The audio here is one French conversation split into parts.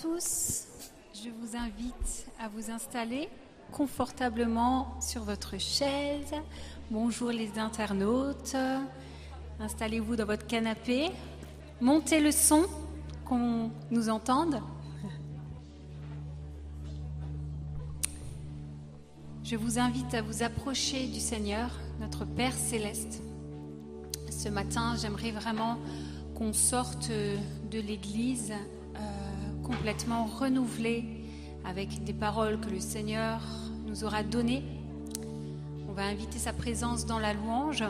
Tous. Je vous invite à vous installer confortablement sur votre chaise. Bonjour les internautes. Installez-vous dans votre canapé. Montez le son, qu'on nous entende. Je vous invite à vous approcher du Seigneur, notre Père céleste. Ce matin, j'aimerais vraiment qu'on sorte de l'Église complètement renouvelé avec des paroles que le Seigneur nous aura données. On va inviter sa présence dans la louange.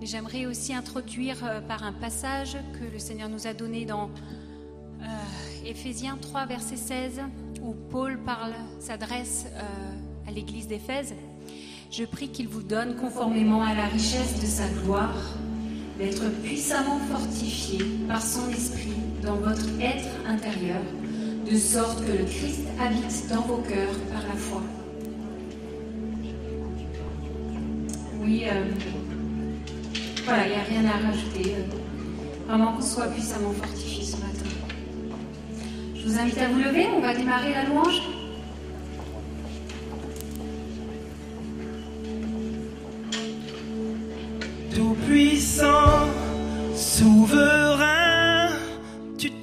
Et j'aimerais aussi introduire euh, par un passage que le Seigneur nous a donné dans euh, Éphésiens 3, verset 16, où Paul parle, s'adresse euh, à l'église d'Éphèse. Je prie qu'il vous donne, conformément à la richesse de sa gloire, d'être puissamment fortifié par son esprit dans votre être intérieur, de sorte que le Christ habite dans vos cœurs par la foi. Oui, euh, voilà, il n'y a rien à rajouter. Vraiment qu'on soit puissamment fortifié ce matin. Je vous invite à vous lever, on va démarrer la louange. Tout-puissant, souverain, tu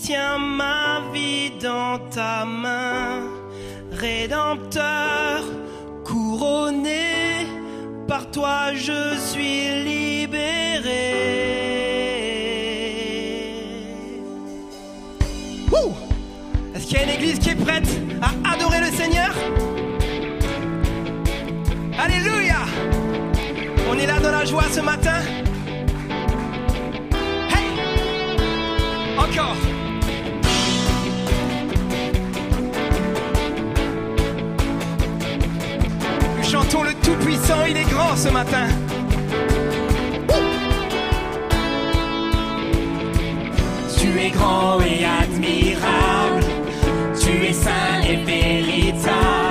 tiens ma vie dans ta main. Rédempteur, couronné, par toi je suis libéré. Est-ce qu'il y a une église qui est prête à adorer le Seigneur? Alléluia on est là dans la joie ce matin. Il est grand ce matin. Tu es grand et admirable, tu es saint et véritable,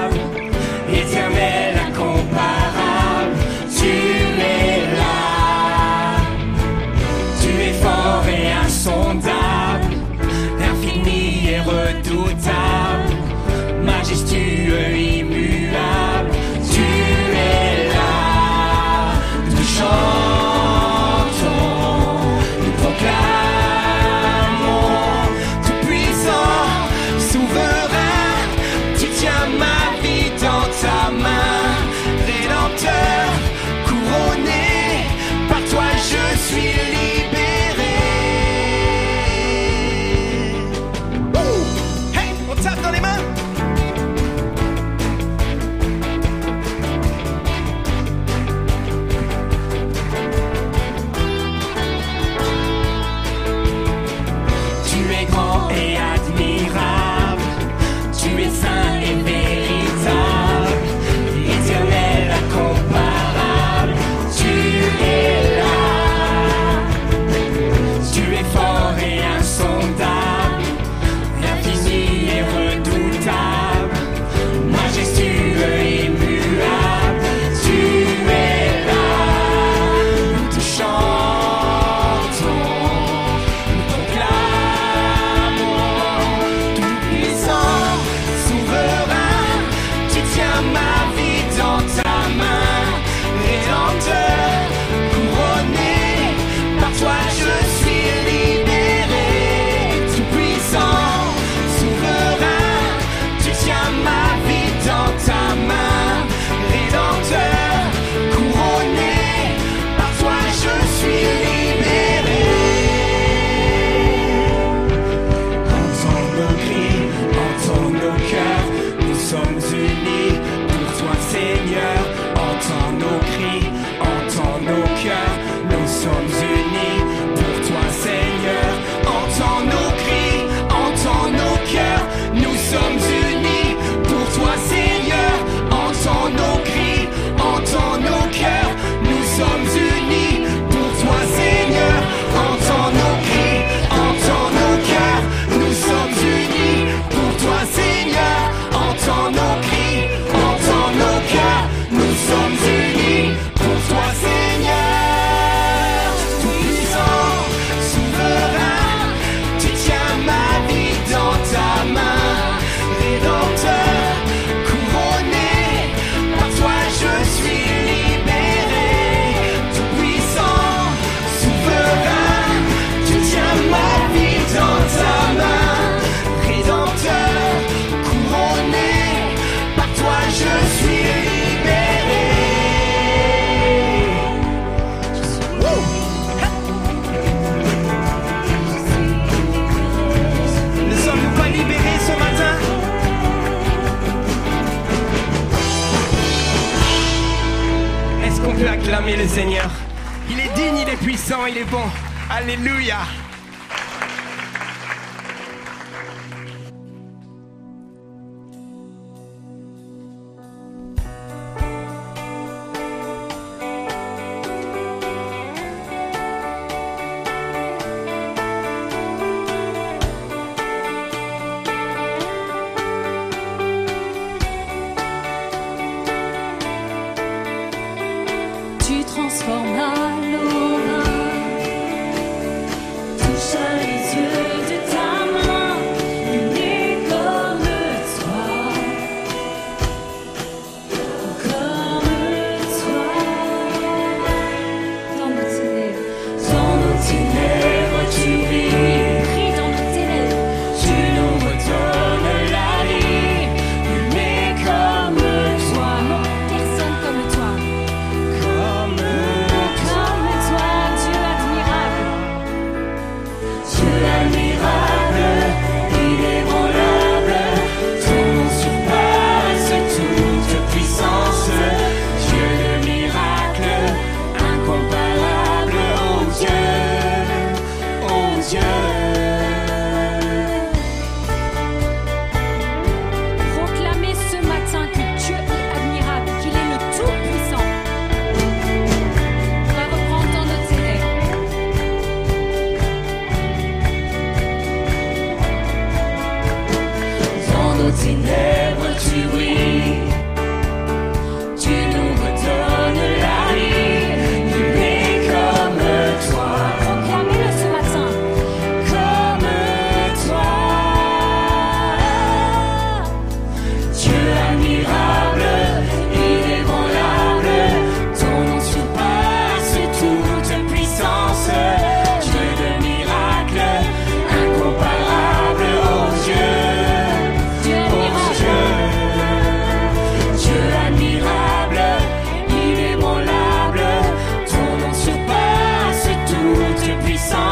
acclamer le Seigneur. Il est digne, il est puissant, il est bon. Alléluia. Dieu puissant.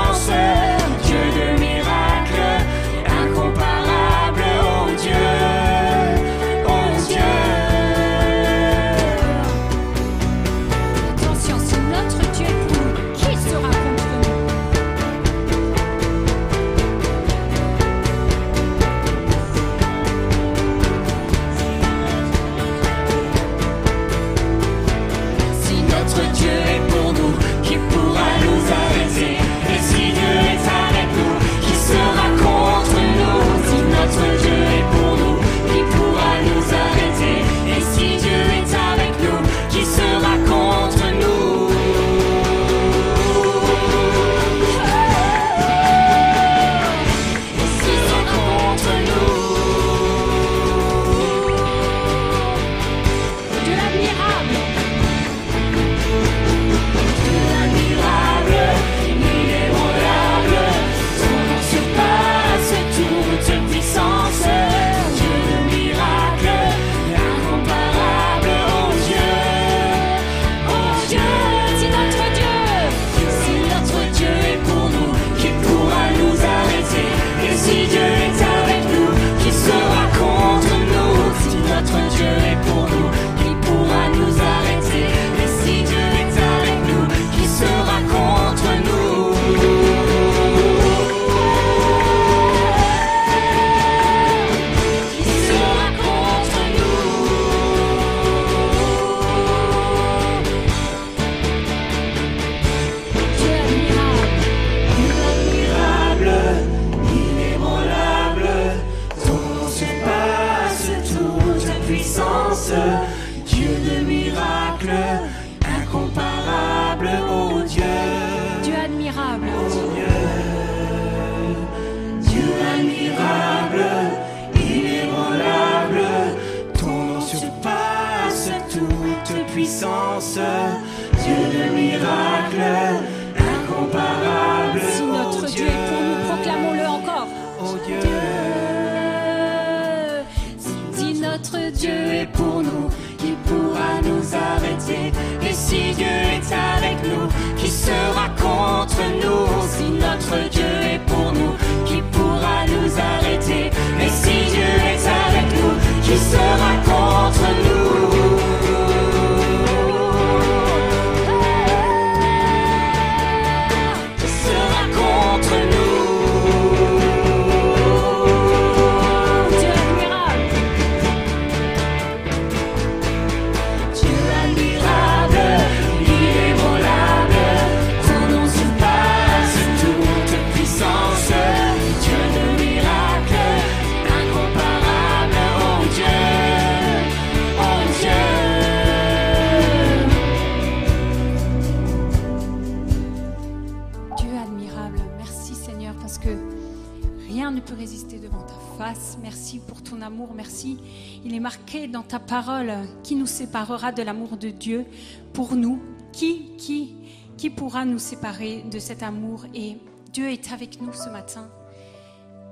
Séparera de l'amour de Dieu pour nous. Qui, qui, qui pourra nous séparer de cet amour? Et Dieu est avec nous ce matin.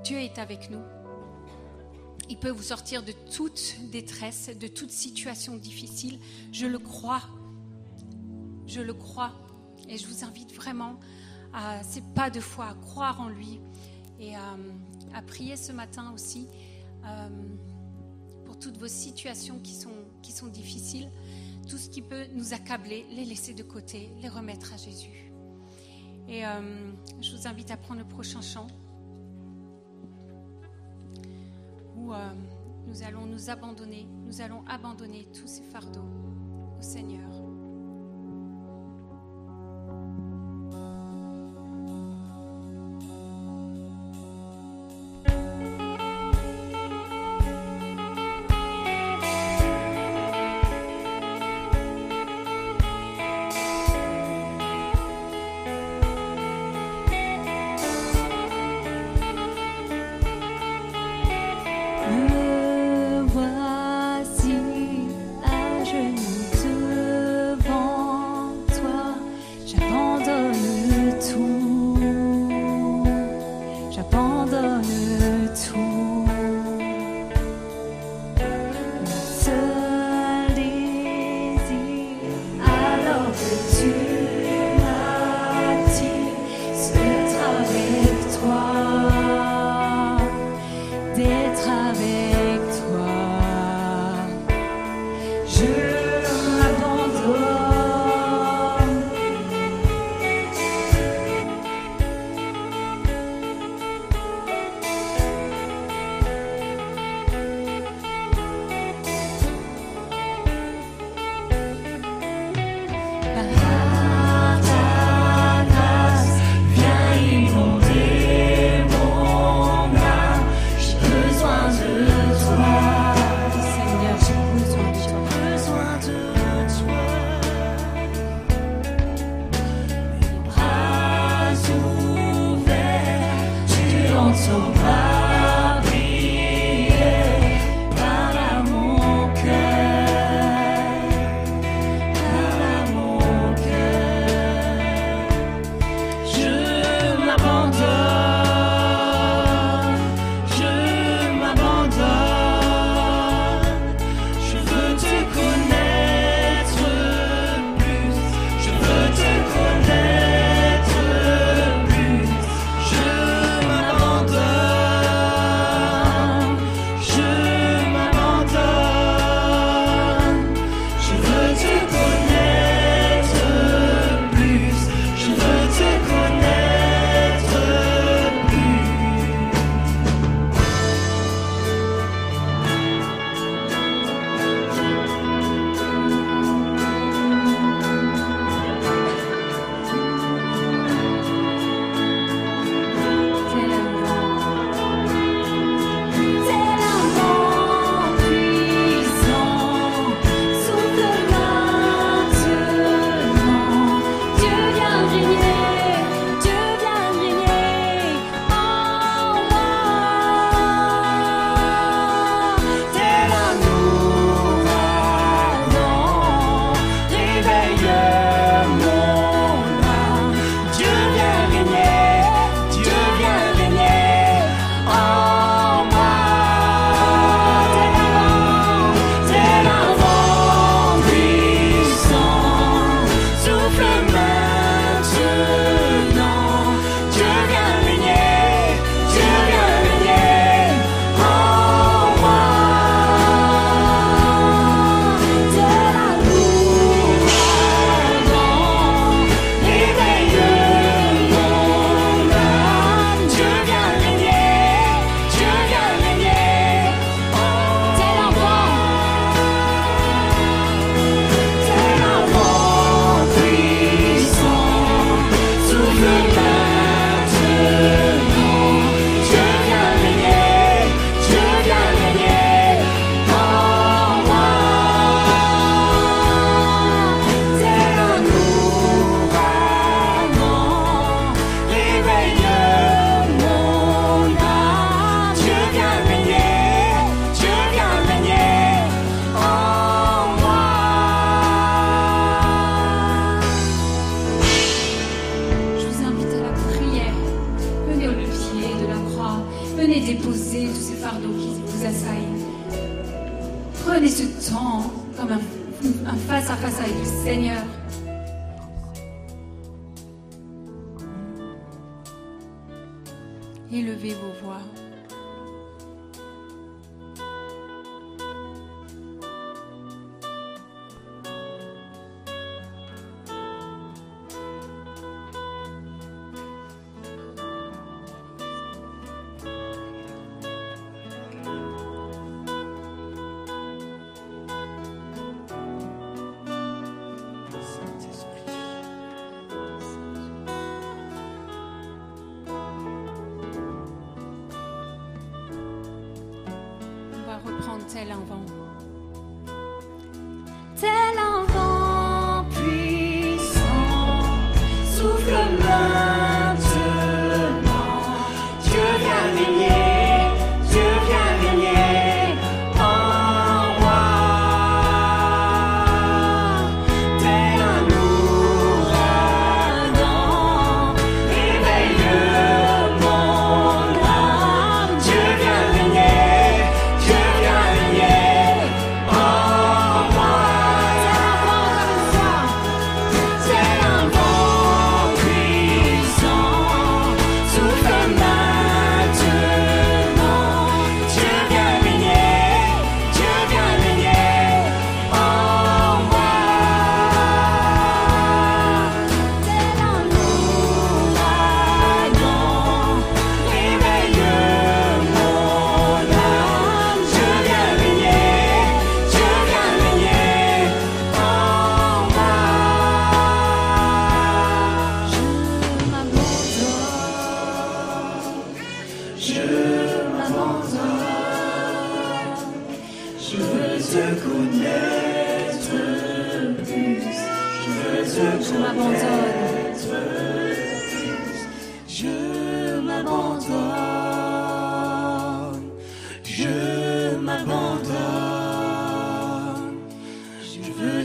Dieu est avec nous. Il peut vous sortir de toute détresse, de toute situation difficile. Je le crois. Je le crois. Et je vous invite vraiment à ces pas de foi, à croire en lui et à, à prier ce matin aussi euh, pour toutes vos situations qui sont, qui sont difficiles. Tout ce qui peut nous accabler, les laisser de côté, les remettre à Jésus. Et euh, je vous invite à prendre le prochain chant où euh, nous allons nous abandonner, nous allons abandonner tous ces fardeaux au Seigneur.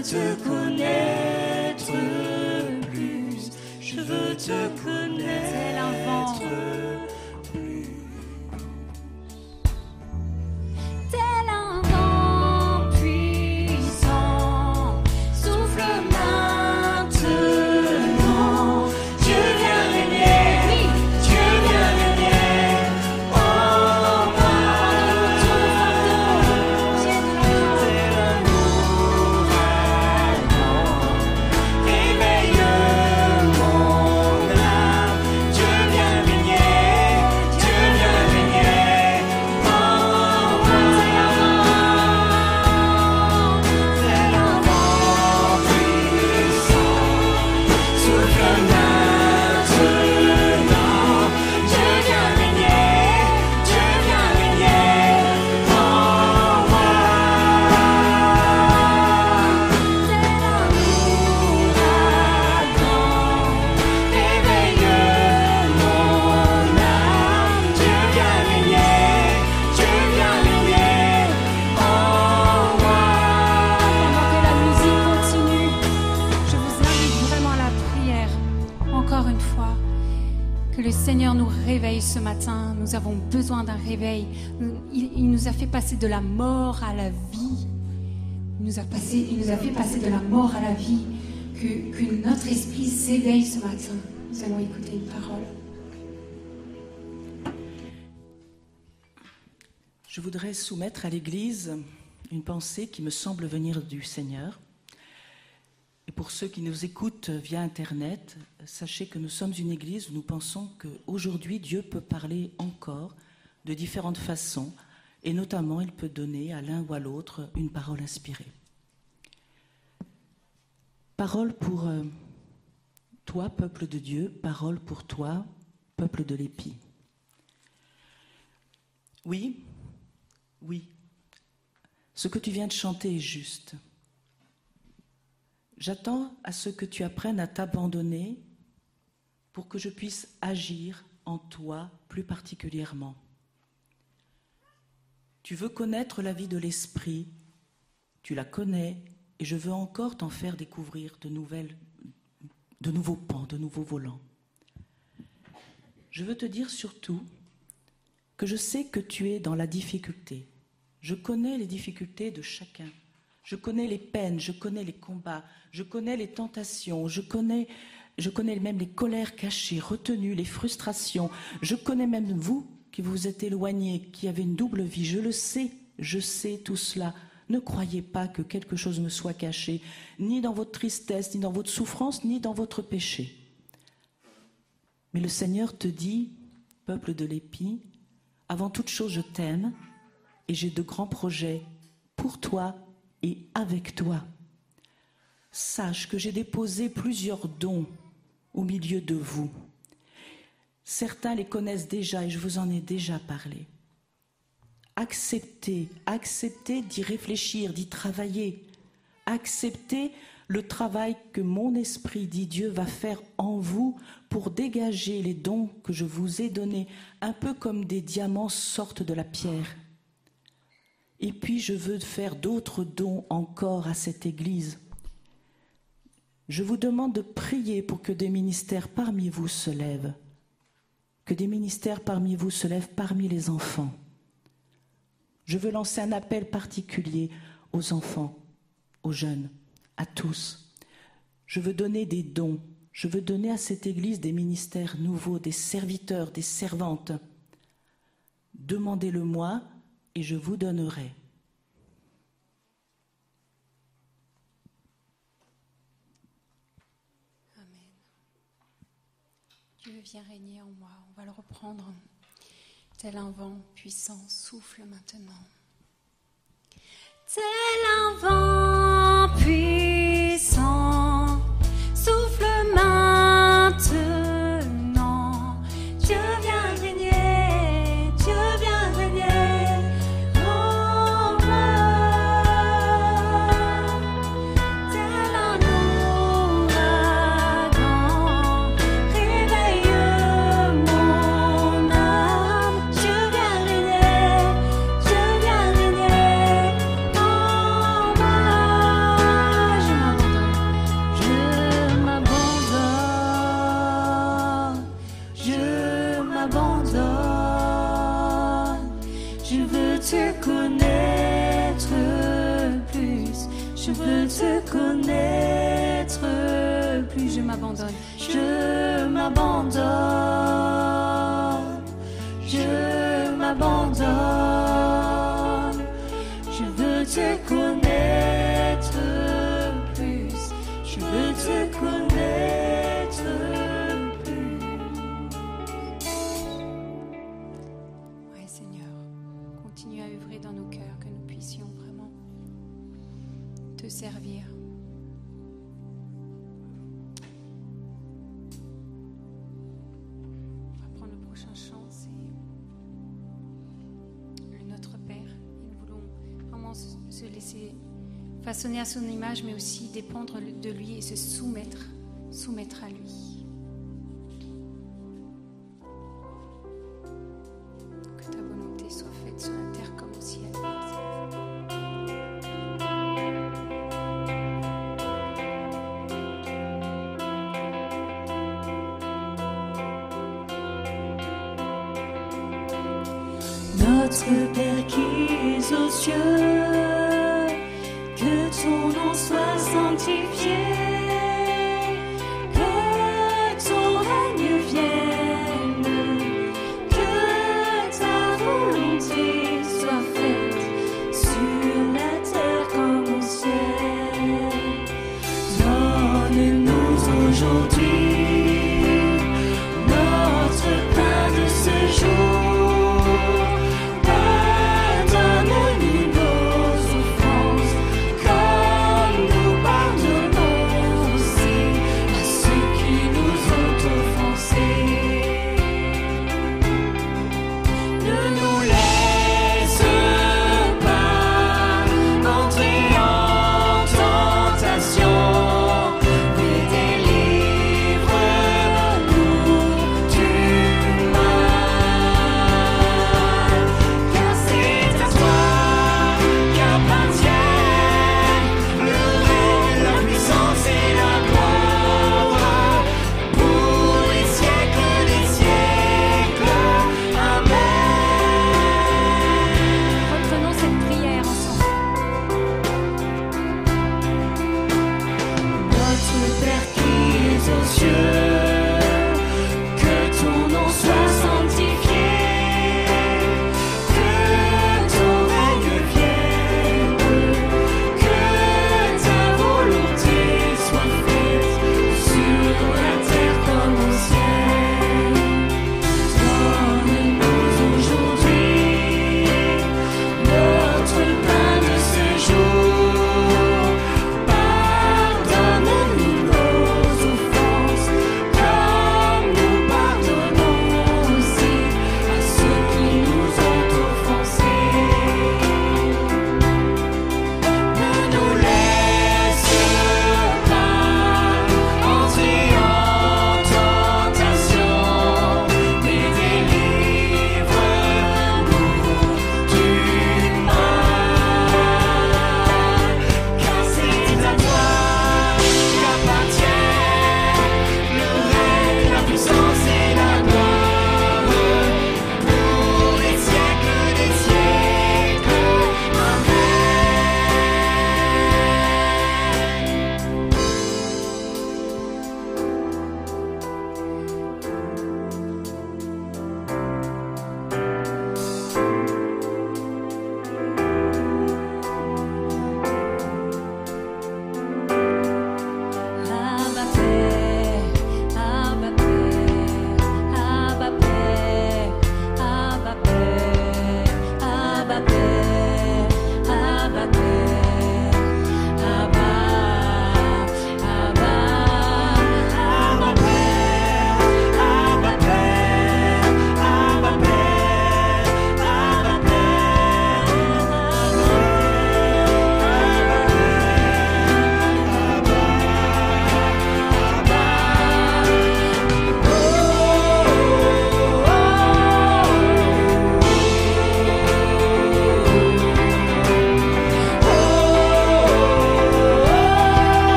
Veux te connaître plus, je veux te connaître plus. Ce matin. Nous avons besoin d'un réveil. Il, nous a fait passer de la mort à la vie. Il nous a, passé, fait passer de la mort à la vie. Que, que notre esprit s'éveille ce matin. Nous allons écouter une parole. Je voudrais soumettre à l'Église une pensée qui me semble venir du Seigneur. Et pour ceux qui nous écoutent via Internet, sachez que nous sommes une Église où nous pensons qu'aujourd'hui Dieu peut parler encore de différentes façons, et notamment il peut donner à l'un ou à l'autre une parole inspirée. Parole pour euh, toi, peuple de Dieu, parole pour toi, peuple de l'épi. Oui, oui, ce que tu viens de chanter est juste. J'attends à ce que tu apprennes à t'abandonner pour que je puisse agir en toi plus particulièrement. Tu veux connaître la vie de l'esprit, tu la connais, et je veux encore t'en faire découvrir de, nouveaux pans, de nouveaux volants. Je veux te dire surtout que je sais que tu es dans la difficulté. Je connais les difficultés de chacun. Je connais les peines, je connais les combats, je connais les tentations, je connais, même les colères cachées, retenues, les frustrations. Je connais même vous qui vous êtes éloignés, qui avez une double vie. Je le sais, je sais tout cela. Ne croyez pas que quelque chose me soit caché, ni dans votre tristesse, ni dans votre souffrance, ni dans votre péché. Mais le Seigneur te dit, peuple de l'épi, avant toute chose, je t'aime et j'ai de grands projets pour toi et avec toi. Sache que j'ai déposé plusieurs dons au milieu de vous. Certains les connaissent déjà et je vous en ai déjà parlé. Acceptez, acceptez d'y réfléchir, d'y travailler. Acceptez le travail que mon esprit, dit Dieu, va faire en vous pour dégager les dons que je vous ai donnés, un peu comme des diamants sortent de la pierre. Et puis je veux faire d'autres dons encore à cette Église. Je vous demande de prier pour que des ministères parmi vous se lèvent, que des ministères parmi vous se lèvent parmi les enfants. Je veux lancer un appel particulier aux enfants, aux jeunes, à tous. Je veux donner des dons. Je veux donner à cette Église des ministères nouveaux, des serviteurs, des servantes. Demandez-le-moi et je vous donnerai. Amen. Dieu vient régner en moi. On va le reprendre. Tel un vent puissant souffle maintenant. Tel un vent puissant souffle maintenant. Je m'abandonne. Je m'abandonne. Je veux te connaître plus. Je veux te façonner à son image, mais aussi dépendre de lui et se soumettre, soumettre à lui.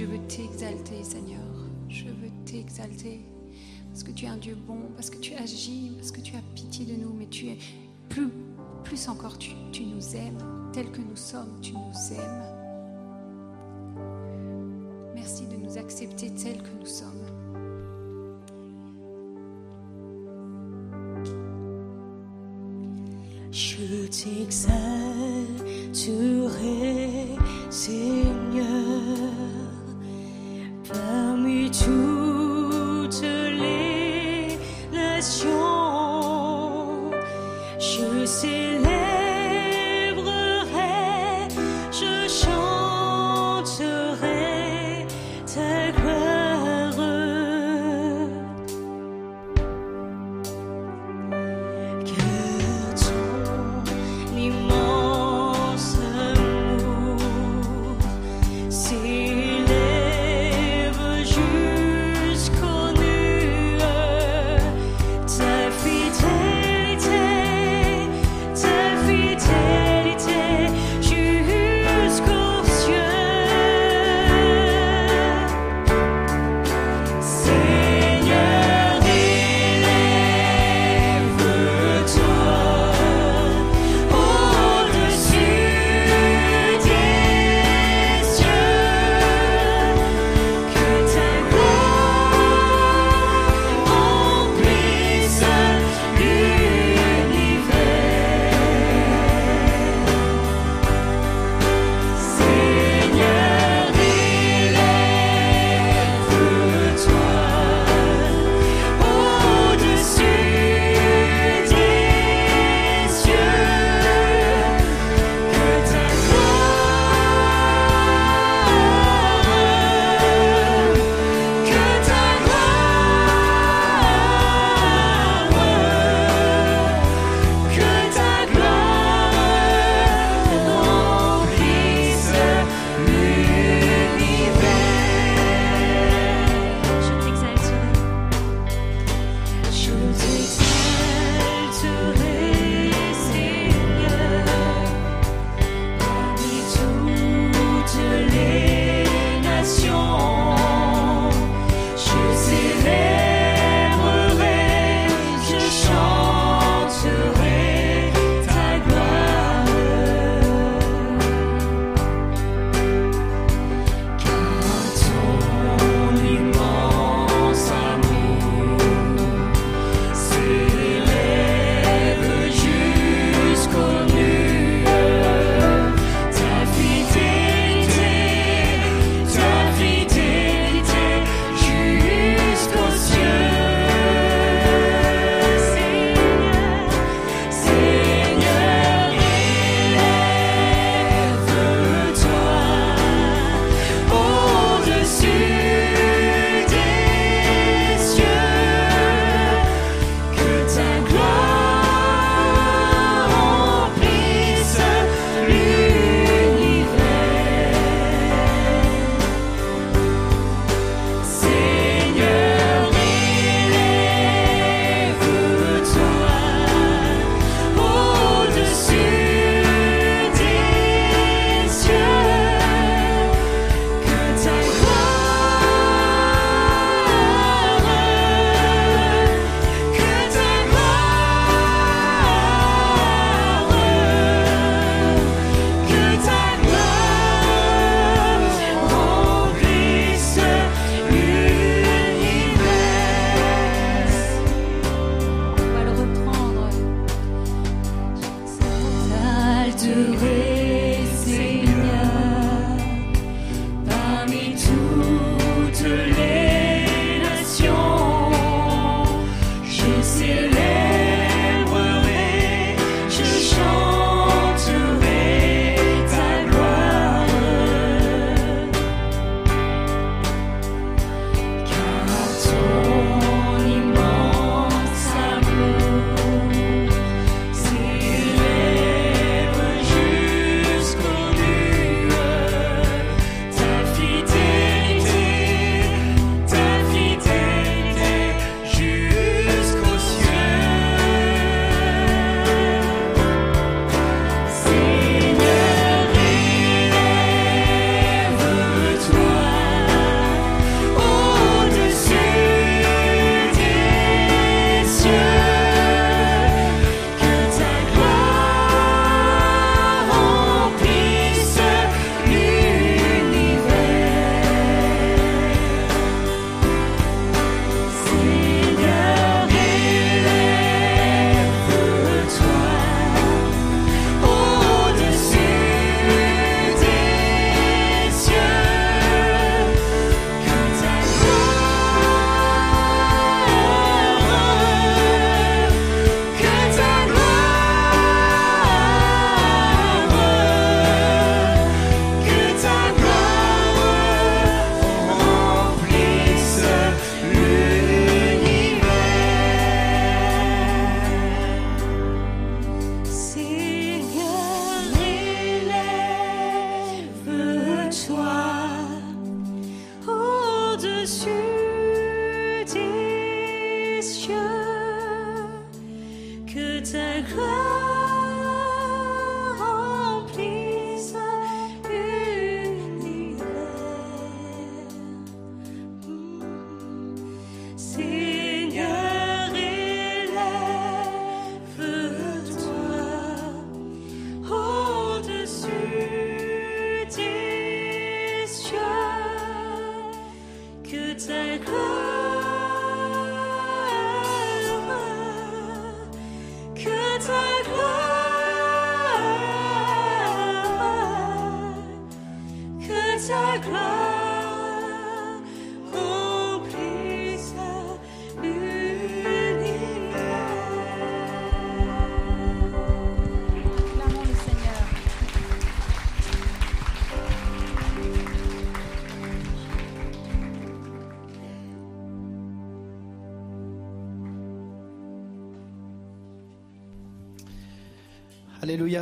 Je veux t'exalter, Seigneur. Je veux t'exalter. Parce que tu es un Dieu bon, parce que tu agis, parce que tu as pitié de nous, mais tu es plus, plus encore, tu, nous aimes. Tel que nous sommes, tu nous aimes. Merci de nous accepter tels que nous sommes.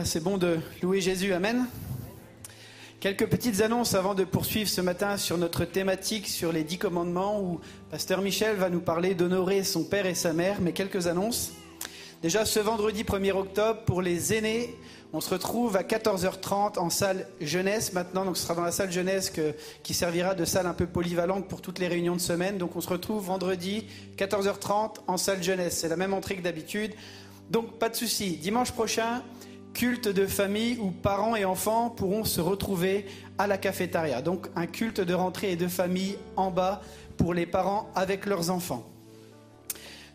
C'est bon de louer Jésus, Amen. Quelques petites annonces avant de poursuivre ce matin sur notre thématique sur les dix commandements où Pasteur Michel va nous parler d'honorer son père et sa mère, mais quelques annonces. Déjà ce vendredi 1er octobre, pour les aînés, on se retrouve à 14h30 en salle jeunesse maintenant, donc ce sera dans la salle jeunesse qui servira de salle un peu polyvalente pour toutes les réunions de semaine. Donc on se retrouve vendredi 14h30 en salle jeunesse, c'est la même entrée que d'habitude. Donc pas de souci. Dimanche prochain, culte de famille où parents et enfants pourront se retrouver à la cafétéria. Donc un culte de rentrée et de famille en bas pour les parents avec leurs enfants.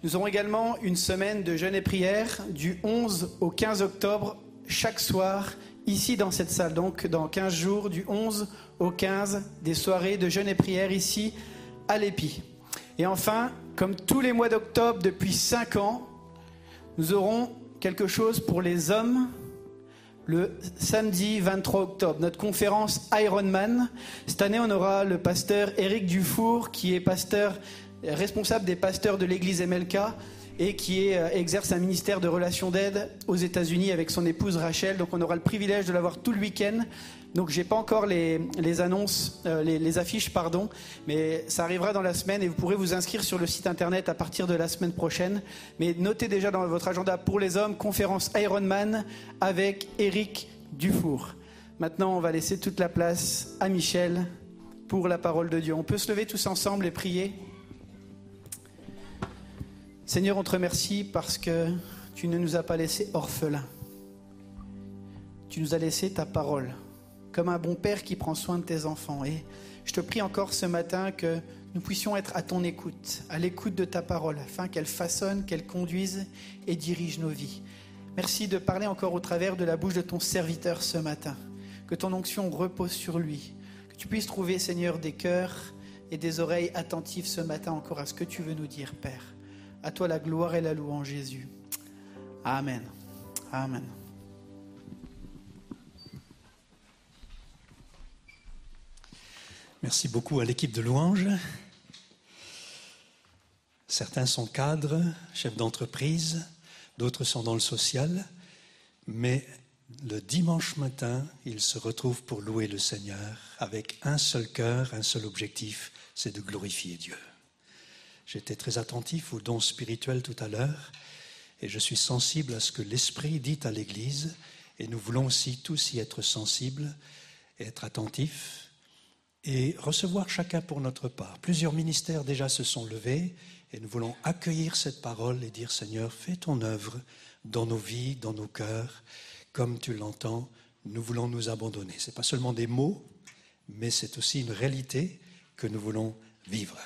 Nous aurons également une semaine de jeûne et prière du 11 au 15 octobre chaque soir ici dans cette salle. Donc dans 15 jours du 11 au 15 des soirées de jeûne et prière ici à l'Épi. Et enfin, comme tous les mois d'octobre depuis 5 ans, nous aurons quelque chose pour les hommes le samedi 23 octobre, notre conférence Ironman. Cette année, on aura le pasteur Éric Dufour, qui est pasteur responsable des pasteurs de l'église MLK et qui euh, exerce un ministère de relations d'aide aux États-Unis avec son épouse Rachel. Donc, on aura le privilège de l'avoir tout le week-end. Donc, j'ai pas encore les, annonces, euh, les, les affiches, pardon, mais ça arrivera dans la semaine et vous pourrez vous inscrire sur le site internet à partir de la semaine prochaine. Mais notez déjà dans votre agenda pour les hommes conférence Ironman avec Eric Dufour. Maintenant, on va laisser toute la place à Michel pour la parole de Dieu. On peut se lever tous ensemble et prier. Seigneur, on te remercie parce que tu ne nous as pas laissés orphelins. Tu nous as laissé ta parole, comme un bon père qui prend soin de tes enfants. Et je te prie encore ce matin que nous puissions être à ton écoute, à l'écoute de ta parole, afin qu'elle façonne, qu'elle conduise et dirige nos vies. Merci de parler encore au travers de la bouche de ton serviteur ce matin. Que ton onction repose sur lui. Que tu puisses trouver, Seigneur, des cœurs et des oreilles attentives ce matin encore à ce que tu veux nous dire, Père. À toi la gloire et la louange, Jésus. Amen. Amen. Merci beaucoup à l'équipe de louanges. Certains sont cadres, chefs d'entreprise, d'autres sont dans le social, mais le dimanche matin, ils se retrouvent pour louer le Seigneur avec un seul cœur, un seul objectif, c'est de glorifier Dieu. J'étais très attentif aux dons spirituels tout à l'heure et je suis sensible à ce que l'Esprit dit à l'Église et nous voulons aussi tous y être sensibles et être attentifs et recevoir chacun pour notre part. Plusieurs ministères déjà se sont levés et nous voulons accueillir cette parole et dire Seigneur, fais ton œuvre dans nos vies, dans nos cœurs, comme tu l'entends, nous voulons nous abandonner. Ce n'est pas seulement des mots, mais c'est aussi une réalité que nous voulons vivre.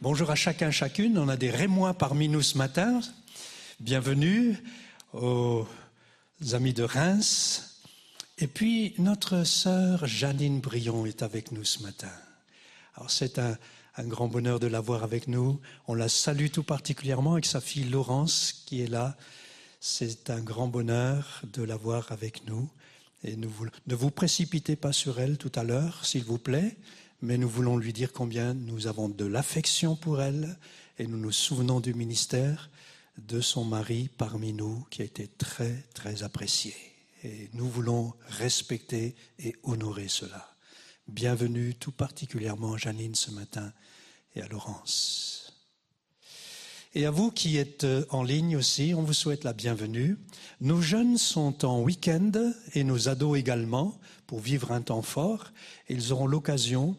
Bonjour à chacun, chacune. On a des Rémois parmi nous ce matin. Bienvenue aux amis de Reims. Et puis, notre sœur Janine Brion est avec nous ce matin. Alors, c'est un, grand bonheur de l'avoir avec nous. On la salue tout particulièrement avec sa fille Laurence qui est là. C'est un grand bonheur de l'avoir avec nous. Et nous voulons, ne vous précipitez pas sur elle tout à l'heure, s'il vous plaît, mais nous voulons lui dire combien nous avons de l'affection pour elle et nous nous souvenons du ministère de son mari parmi nous qui a été très, très apprécié. Et nous voulons respecter et honorer cela. Bienvenue tout particulièrement à Janine ce matin et à Laurence. Et à vous qui êtes en ligne aussi, on vous souhaite la bienvenue. Nos jeunes sont en week-end et nos ados également pour vivre un temps fort. Ils auront l'occasion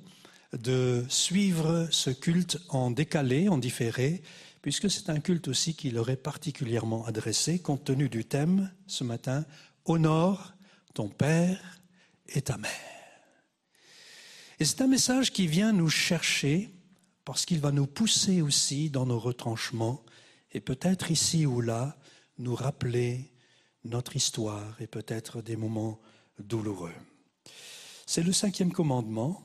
de suivre ce culte en décalé, en différé, puisque c'est un culte aussi qui leur est particulièrement adressé, compte tenu du thème ce matin, Honore ton père et ta mère. Et c'est un message qui vient nous chercher parce qu'il va nous pousser aussi dans nos retranchements et peut-être ici ou là nous rappeler notre histoire et peut-être des moments douloureux. C'est le cinquième commandement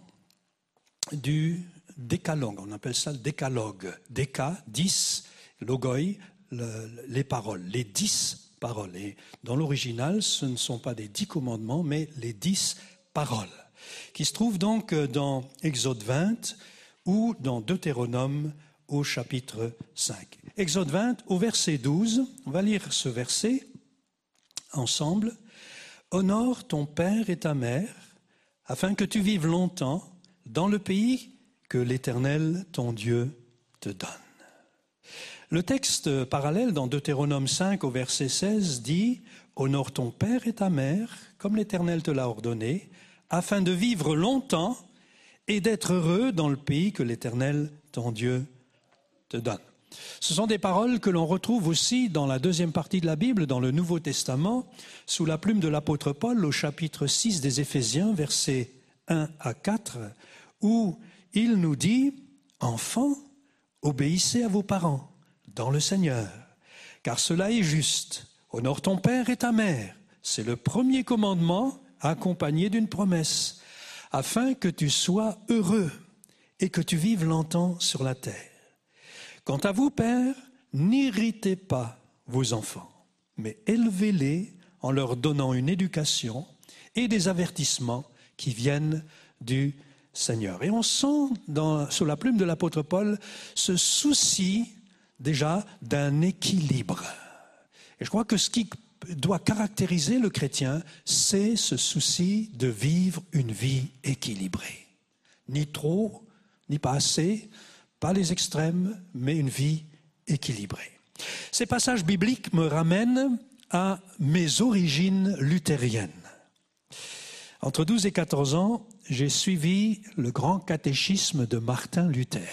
du décalogue. On appelle ça le décalogue. Déca, 10, logoi, le- les paroles, les dix Et dans l'original, ce ne sont pas des dix commandements, mais les dix paroles, qui se trouvent donc dans Exode 20 ou dans Deutéronome au chapitre 5. Exode 20 au verset 12, on va lire ce verset ensemble. Honore ton père et ta mère, afin que tu vives longtemps dans le pays que l'Éternel, ton Dieu, te donne. Le texte parallèle dans Deutéronome 5 au verset 16 dit Honore ton père et ta mère, comme l'Éternel te l'a ordonné, afin de vivre longtemps et d'être heureux dans le pays que l'Éternel, ton Dieu, te donne. Ce sont des paroles que l'on retrouve aussi dans la deuxième partie de la Bible, dans le Nouveau Testament, sous la plume de l'apôtre Paul au chapitre 6 des Éphésiens, versets 1 à 4, où il nous dit, Enfants, obéissez à vos parents dans le Seigneur, car cela est juste. Honore ton père et ta mère. C'est le premier commandement accompagné d'une promesse, afin que tu sois heureux et que tu vives longtemps sur la terre. Quant à vous, pères, n'irritez pas vos enfants, mais élevez-les en leur donnant une éducation et des avertissements qui viennent du Seigneur. Et on sent sous la plume de l'apôtre Paul ce souci déjà d'un équilibre. Et je crois que ce qui doit caractériser le chrétien, c'est ce souci de vivre une vie équilibrée. Ni trop, ni pas assez, pas les extrêmes, mais une vie équilibrée. Ces passages bibliques me ramènent à mes origines luthériennes. Entre 12 et 14 ans, j'ai suivi le grand catéchisme de Martin Luther.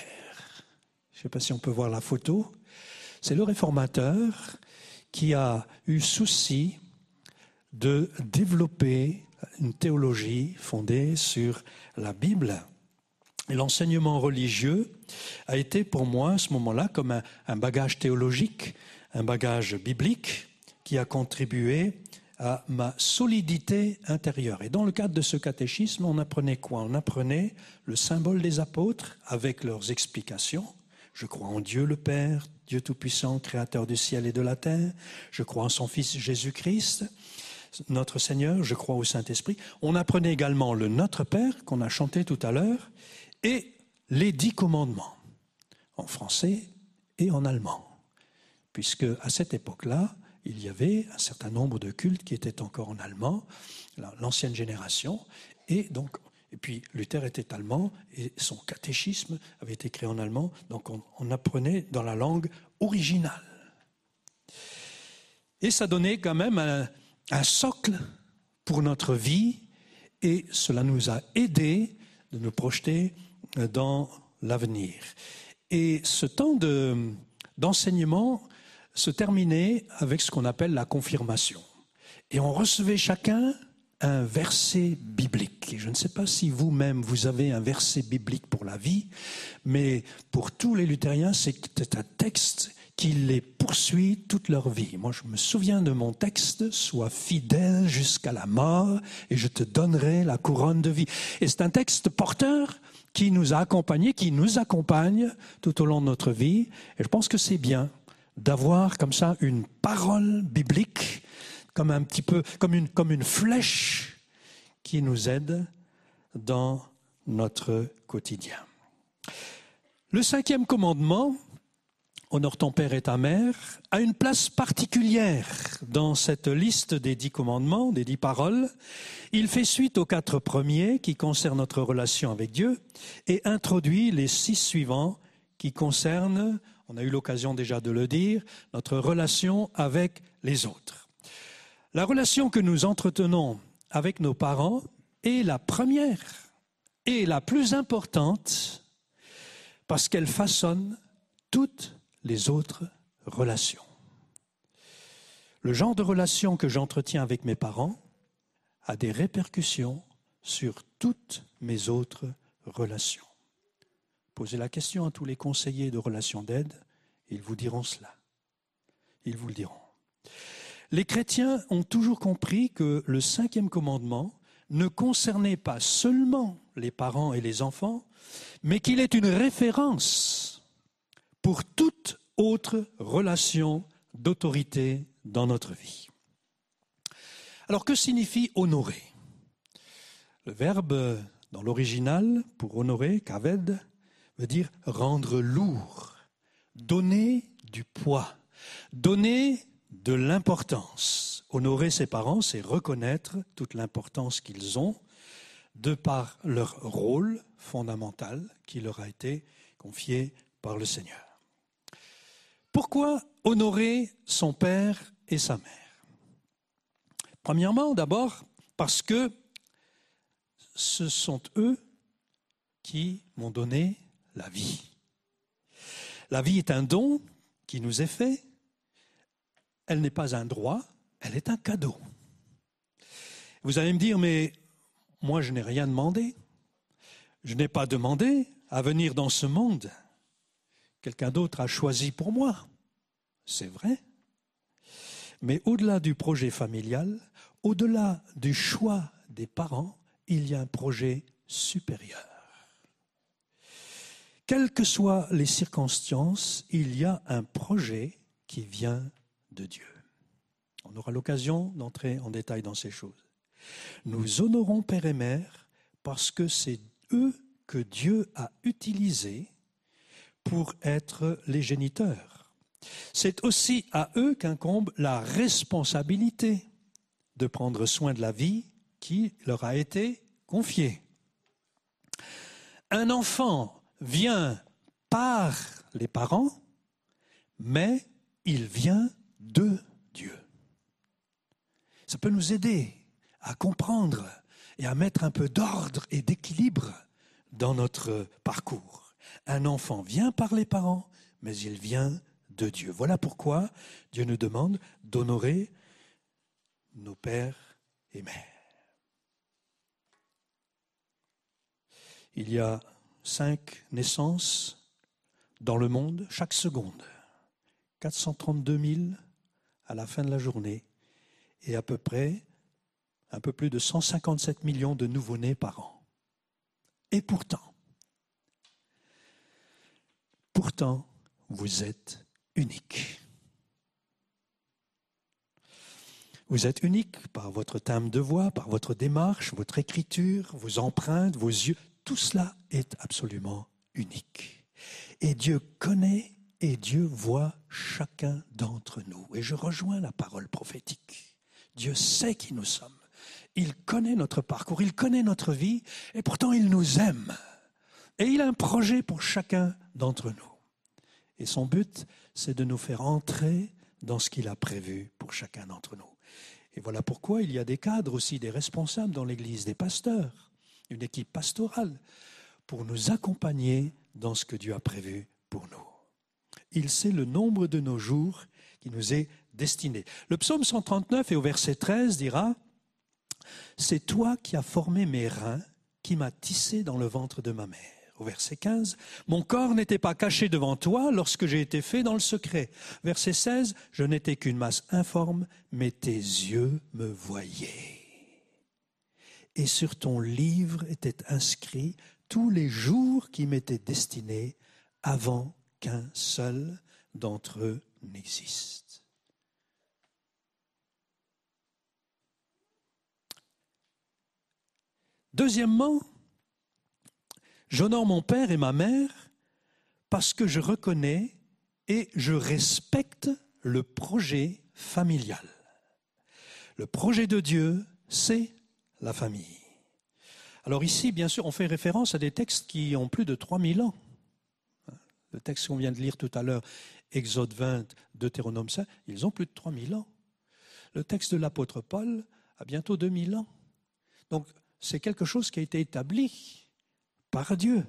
Je ne sais pas si on peut voir la photo. C'est le réformateur qui a eu souci de développer une théologie fondée sur la Bible. L'enseignement religieux a été pour moi à ce moment-là comme un, bagage théologique, un bagage biblique qui a contribué à ma solidité intérieure. Et dans le cadre de ce catéchisme, on apprenait quoi? On apprenait le symbole des apôtres avec leurs explications. Je crois en Dieu le Père, Dieu Tout-Puissant, Créateur du ciel et de la terre. Je crois en son Fils Jésus-Christ, notre Seigneur. Je crois au Saint-Esprit. On apprenait également le Notre Père qu'on a chanté tout à l'heure et les dix commandements en français et en allemand. Puisque à cette époque-là, il y avait un certain nombre de cultes qui étaient encore en allemand, l'ancienne génération, et donc et puis Luther était allemand et son catéchisme avait été créé en allemand, donc on, apprenait dans la langue originale. Et ça donnait quand même un, un socle pour notre vie et cela nous a aidés de nous projeter dans l'avenir. Et ce temps d'enseignement se terminait avec ce qu'on appelle la confirmation. Et on recevait chacun un verset biblique. Je ne sais pas si vous-même vous avez un verset biblique pour la vie, mais pour tous les luthériens, c'est un texte qui les poursuit toute leur vie. Moi, je me souviens de mon texte, sois fidèle jusqu'à la mort et je te donnerai la couronne de vie. Et c'est un texte porteur qui nous a accompagnés, qui nous accompagne tout au long de notre vie. Et je pense que c'est bien d'avoir comme ça une parole biblique, comme un petit peu, comme une, comme une flèche qui nous aide dans notre quotidien. Le cinquième commandement, honore ton père et ta mère, a une place particulière dans cette liste des dix commandements, des dix paroles. Il fait suite aux quatre premiers qui concernent notre relation avec Dieu et introduit les six suivants qui concernent, on a eu l'occasion déjà de le dire, notre relation avec les autres. La relation que nous entretenons avec nos parents est la première et la plus importante parce qu'elle façonne toutes les autres relations. Le genre de relation que j'entretiens avec mes parents a des répercussions sur toutes mes autres relations. Posez la question à tous les conseillers de relations d'aide, ils vous diront cela. Ils vous le diront. Les chrétiens ont toujours compris que le cinquième commandement ne concernait pas seulement les parents et les enfants, mais qu'il est une référence pour toute autre relation d'autorité dans notre vie. Alors que signifie honorer? Le verbe dans l'original pour honorer, kaved, veut dire rendre lourd, donner du poids, donner de l'importance. Honorer ses parents, c'est reconnaître toute l'importance qu'ils ont de par leur rôle fondamental qui leur a été confié par le Seigneur. Pourquoi honorer son père et sa mère? Premièrement, d'abord, parce que ce sont eux qui m'ont donné la vie. La vie est un don qui nous est fait. Elle n'est pas un droit, elle est un cadeau. Vous allez me dire, mais moi je n'ai rien demandé. Je n'ai pas demandé à venir dans ce monde. Quelqu'un d'autre a choisi pour moi. C'est vrai. Mais au-delà du projet familial, au-delà du choix des parents, il y a un projet supérieur. Quelles que soient les circonstances, il y a un projet qui vient de Dieu. On aura l'occasion d'entrer en détail dans ces choses. Nous honorons Père et Mère parce que c'est eux que Dieu a utilisés pour être les géniteurs. C'est aussi à eux qu'incombe la responsabilité de prendre soin de la vie qui leur a été confiée. Un enfant vient par les parents, mais il vient de Dieu. Ça peut nous aider à comprendre et à mettre un peu d'ordre et d'équilibre dans notre parcours. Un enfant vient par les parents, mais il vient de Dieu. Voilà pourquoi Dieu nous demande d'honorer nos pères et mères. Il y a cinq naissances dans le monde chaque seconde. 432 000 à la fin de la journée et à peu près un peu plus de 157 millions de nouveau-nés par an. Et pourtant, pourtant, vous êtes unique. Vous êtes unique par votre timbre de voix, par votre démarche, votre écriture, vos empreintes, vos yeux. Tout cela est absolument unique. Et Dieu connaît et Dieu voit chacun d'entre nous. Et je rejoins la parole prophétique. Dieu sait qui nous sommes. Il connaît notre parcours, il connaît notre vie, et pourtant il nous aime. Et il a un projet pour chacun d'entre nous. Et son but, c'est de nous faire entrer dans ce qu'il a prévu pour chacun d'entre nous. Et voilà pourquoi il y a des cadres aussi, des responsables dans l'Église, des pasteurs, une équipe pastorale, pour nous accompagner dans ce que Dieu a prévu pour nous. Il sait le nombre de nos jours qui nous est destiné. Le psaume 139 et au verset 13 dira, C'est toi qui as formé mes reins, qui m'as tissé dans le ventre de ma mère. Au verset 15, Mon corps n'était pas caché devant toi lorsque j'ai été fait dans le secret. Verset 16, Je n'étais qu'une masse informe, mais tes yeux me voyaient et sur ton livre étaient inscrits tous les jours qui m'étaient destinés avant qu'un seul d'entre eux n'existe. Deuxièmement, j'honore mon père et ma mère parce que je reconnais et je respecte le projet familial. Le projet de Dieu, c'est la famille. Alors ici, bien sûr, on fait référence à des textes qui ont plus de 3000 ans. Le texte qu'on vient de lire tout à l'heure, Exode 20, Deutéronome 5, ils ont plus de 3000 ans. Le texte de l'apôtre Paul a bientôt 2000 ans. Donc c'est quelque chose qui a été établi par Dieu.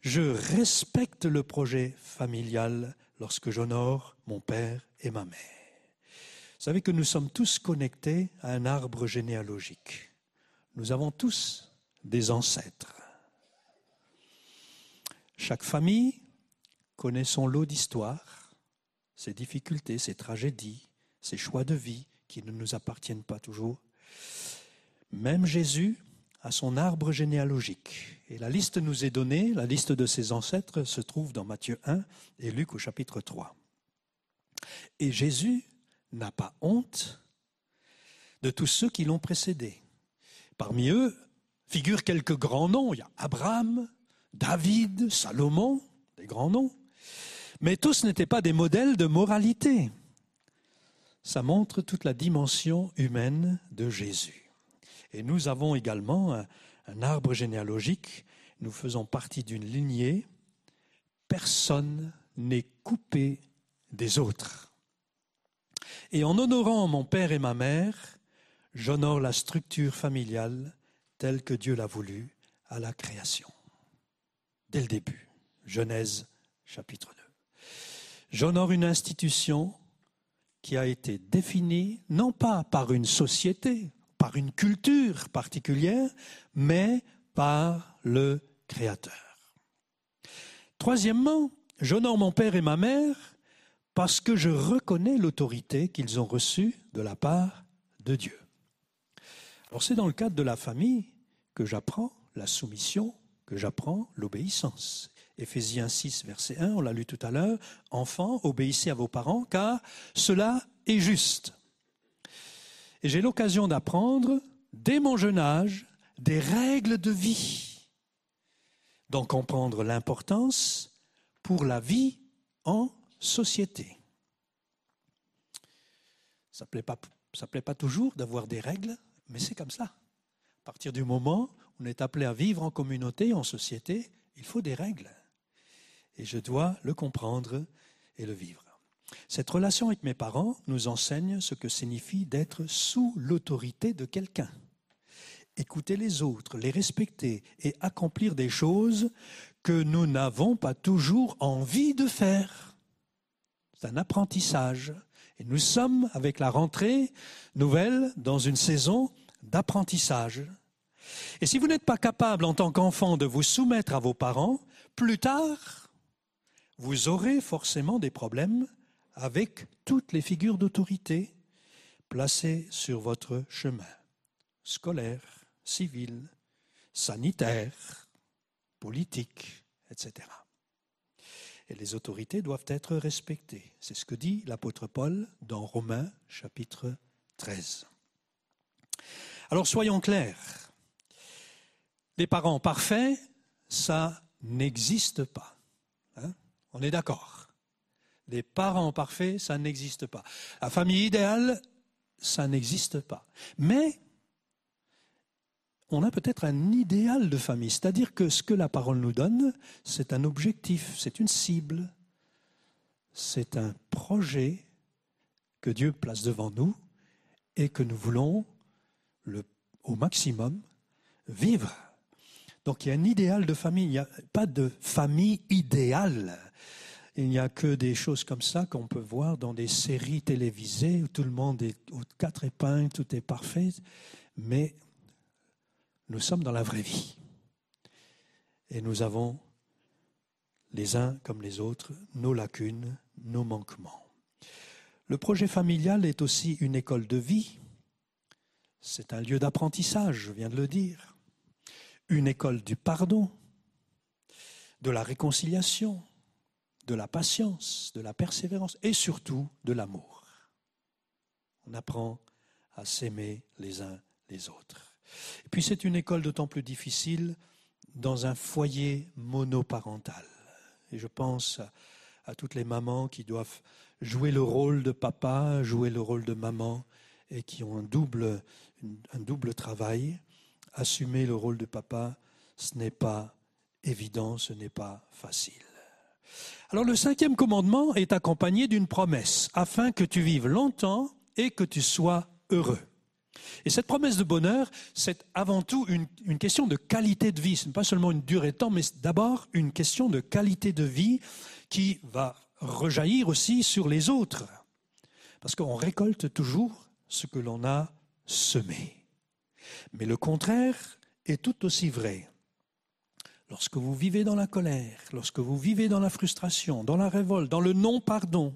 Je respecte le projet familial lorsque j'honore mon père et ma mère. Vous savez que nous sommes tous connectés à un arbre généalogique. Nous avons tous des ancêtres. Chaque famille connaît son lot d'histoire, ses difficultés, ses tragédies, ses choix de vie qui ne nous appartiennent pas toujours. même Jésus a son arbre généalogique. Et la liste nous est donnée, la liste de ses ancêtres se trouve dans Matthieu 1 et Luc au chapitre 3. Et Jésus n'a pas honte de tous ceux qui l'ont précédé. Parmi eux figurent quelques grands noms. Il y a Abraham, David, Salomon, des grands noms. Mais tous n'étaient pas des modèles de moralité. Ça montre toute la dimension humaine de Jésus. Et nous avons également un, arbre généalogique. Nous faisons partie d'une lignée. Personne n'est coupé des autres. Et en honorant mon père et ma mère, j'honore la structure familiale telle que Dieu l'a voulu à la création. Dès le début, Genèse chapitre 2. J'honore une institution qui a été définie non pas par une société, par une culture particulière, mais par le Créateur. Troisièmement, j'honore mon père et ma mère parce que je reconnais l'autorité qu'ils ont reçue de la part de Dieu. Alors c'est dans le cadre de la famille que j'apprends la soumission, que j'apprends l'obéissance. Éphésiens 6, verset 1, on l'a lu tout à l'heure, Enfants, obéissez à vos parents, car cela est juste. Et j'ai l'occasion d'apprendre, dès mon jeune âge, des règles de vie, d'en comprendre l'importance pour la vie en société. Ça ne plaît, pas, plaît pas toujours d'avoir des règles, mais c'est comme ça. À partir du moment on est appelé à vivre en communauté, en société, il faut des règles. Et je dois le comprendre et le vivre. Cette relation avec mes parents nous enseigne ce que signifie d'être sous l'autorité de quelqu'un. Écouter les autres, les respecter et accomplir des choses que nous n'avons pas toujours envie de faire. C'est un apprentissage. Et nous sommes, avec la rentrée nouvelle, dans une saison d'apprentissage. Et si vous n'êtes pas capable en tant qu'enfant de vous soumettre à vos parents, plus tard, vous aurez forcément des problèmes avec toutes les figures d'autorité placées sur votre chemin, scolaire, civil, sanitaire, politique, etc. Et les autorités doivent être respectées. C'est ce que dit l'apôtre Paul dans Romains chapitre 13. Alors soyons clairs. Les parents parfaits, ça n'existe pas. Hein On est d'accord. Les parents parfaits, ça n'existe pas. La famille idéale, ça n'existe pas. Mais on a peut-être un idéal de famille, c'est-à-dire que ce que la parole nous donne, c'est un objectif, c'est une cible, c'est un projet que Dieu place devant nous et que nous voulons au maximum vivre. Donc il y a un idéal de famille, il n'y a pas de famille idéale. Il n'y a que des choses comme ça qu'on peut voir dans des séries télévisées où tout le monde est aux quatre épingles, tout est parfait. Mais nous sommes dans la vraie vie. Et nous avons, les uns comme les autres, nos lacunes, nos manquements. Le projet familial est aussi une école de vie. C'est un lieu d'apprentissage, je viens de le dire. Une école du pardon, de la réconciliation, de la patience, de la persévérance et surtout de l'amour. On apprend à s'aimer les uns les autres. Et puis c'est une école d'autant plus difficile dans un foyer monoparental. Et je pense à, toutes les mamans qui doivent jouer le rôle de papa, jouer le rôle de maman, et qui ont un double, un double travail. Assumer le rôle de papa, ce n'est pas évident, ce n'est pas facile. Alors le cinquième commandement est accompagné d'une promesse, afin que tu vives longtemps et que tu sois heureux. Et cette promesse de bonheur, c'est avant tout une, question de qualité de vie. Ce n'est pas seulement une durée de temps, mais d'abord une question de qualité de vie qui va rejaillir aussi sur les autres. Parce qu'on récolte toujours ce que l'on a semé. Mais le contraire est tout aussi vrai. Lorsque vous vivez dans la colère, lorsque vous vivez dans la frustration, dans la révolte, dans le non-pardon,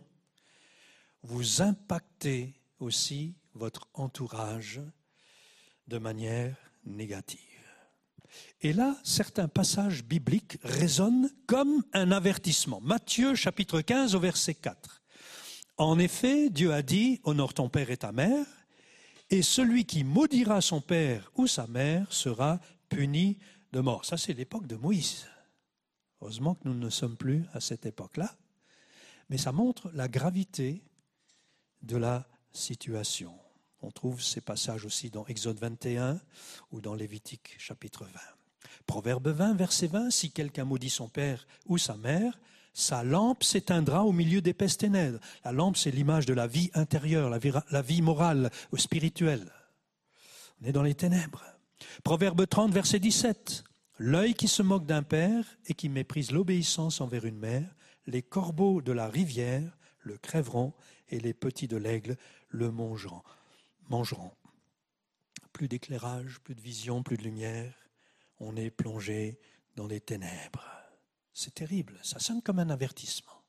vous impactez aussi votre entourage de manière négative. Et là, certains passages bibliques résonnent comme un avertissement. Matthieu chapitre 15 au verset 4. En effet, Dieu a dit, honore ton père et ta mère, et celui qui maudira son père ou sa mère sera puni de mort. Ça, c'est l'époque de Moïse. Heureusement que nous ne sommes plus à cette époque-là, mais ça montre la gravité de la situation. On trouve ces passages aussi dans Exode 21 ou dans Lévitique chapitre 20. Proverbe 20, verset 20, si quelqu'un maudit son père ou sa mère, sa lampe s'éteindra au milieu d'épaisses ténèbres. La lampe, c'est l'image de la vie intérieure, la vie, morale ou spirituelle. On est dans les ténèbres. Proverbe 30, verset 17. L'œil qui se moque d'un père et qui méprise l'obéissance envers une mère, les corbeaux de la rivière le crèveront et les petits de l'aigle le mangeront. Plus d'éclairage, plus de vision, plus de lumière. On est plongé dans les ténèbres. C'est terrible, ça sonne comme un avertissement.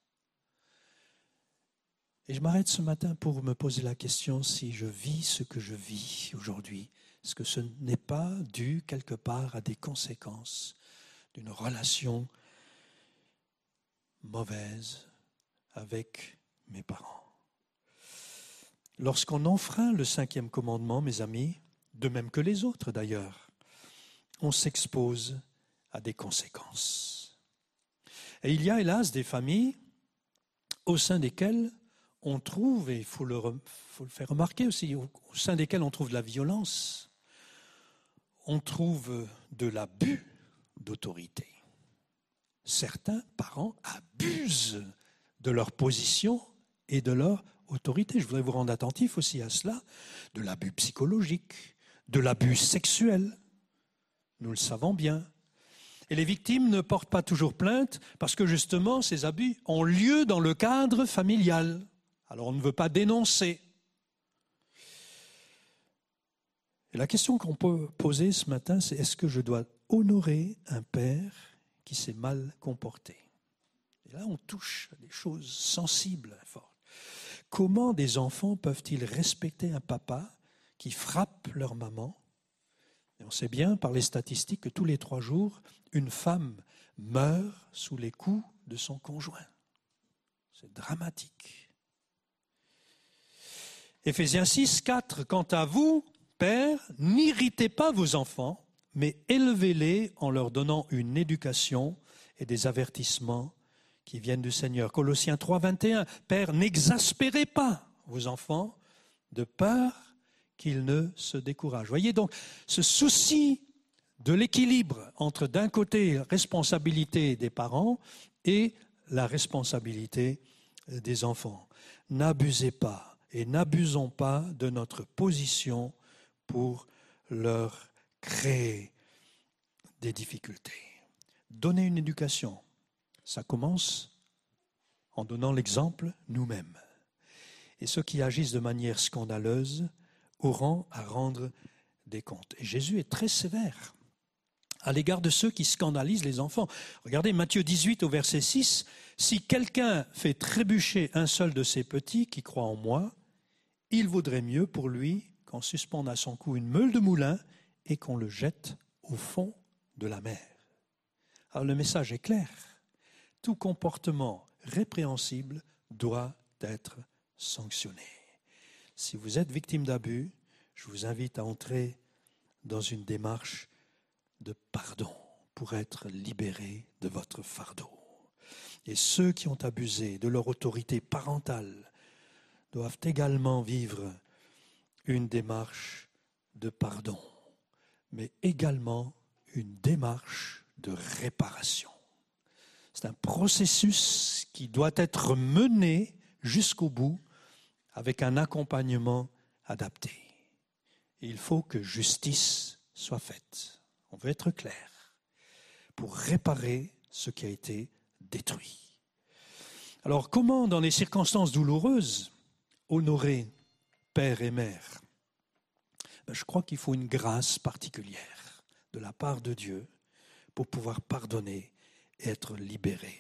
Et je m'arrête ce matin pour me poser la question si je vis ce que je vis aujourd'hui, est-ce que ce n'est pas dû quelque part à des conséquences d'une relation mauvaise avec mes parents? Lorsqu'on enfreint le cinquième commandement, mes amis, de même que les autres d'ailleurs, on s'expose à des conséquences. Et il y a hélas des familles au sein desquelles on trouve, et il faut le, faire remarquer aussi, au sein desquelles on trouve de la violence, on trouve de l'abus d'autorité. Certains parents abusent de leur position et de leur autorité. Je voudrais vous rendre attentif aussi à cela, de l'abus psychologique, de l'abus sexuel. Nous le savons bien. Et les victimes ne portent pas toujours plainte parce que justement ces abus ont lieu dans le cadre familial. Alors on ne veut pas dénoncer. La question qu'on peut poser ce matin, c'est est-ce que je dois honorer un père qui s'est mal comporté? Et là, on touche à des choses sensibles, fortes. Comment des enfants peuvent-ils respecter un papa qui frappe leur maman On sait bien par les statistiques que tous les trois jours, une femme meurt sous les coups de son conjoint. C'est dramatique. Éphésiens 6, 4. Quant à vous, Père, n'irritez pas vos enfants, mais élevez-les en leur donnant une éducation et des avertissements qui viennent du Seigneur. Colossiens 3, 21. Père, n'exaspérez pas vos enfants de peur qu'ils ne se découragent. Voyez donc ce souci de l'équilibre entre d'un côté responsabilité des parents et la responsabilité des enfants. N'abusez pas et n'abusons pas de notre position pour leur créer des difficultés. Donner une éducation, ça commence en donnant l'exemple nous-mêmes. Et ceux qui agissent de manière scandaleuse à rendre des comptes. Et Jésus est très sévère à l'égard de ceux qui scandalisent les enfants. Regardez Matthieu 18 au verset 6. Si quelqu'un fait trébucher un seul de ses petits qui croient en moi, il vaudrait mieux pour lui qu'on suspende à son cou une meule de moulin et qu'on le jette au fond de la mer. Alors le message est clair. Tout comportement répréhensible doit être sanctionné. Si vous êtes victime d'abus, je vous invite à entrer dans une démarche de pardon pour être libéré de votre fardeau. Et ceux qui ont abusé de leur autorité parentale doivent également vivre une démarche de pardon, mais également une démarche de réparation. C'est un processus qui doit être mené jusqu'au bout avec un accompagnement adapté. il faut que justice soit faite. On veut être clair pour réparer ce qui a été détruit. Alors comment, dans les circonstances douloureuses, honorer père et mère? Ben, Je crois qu'il faut une grâce particulière de la part de Dieu pour pouvoir pardonner et être libéré.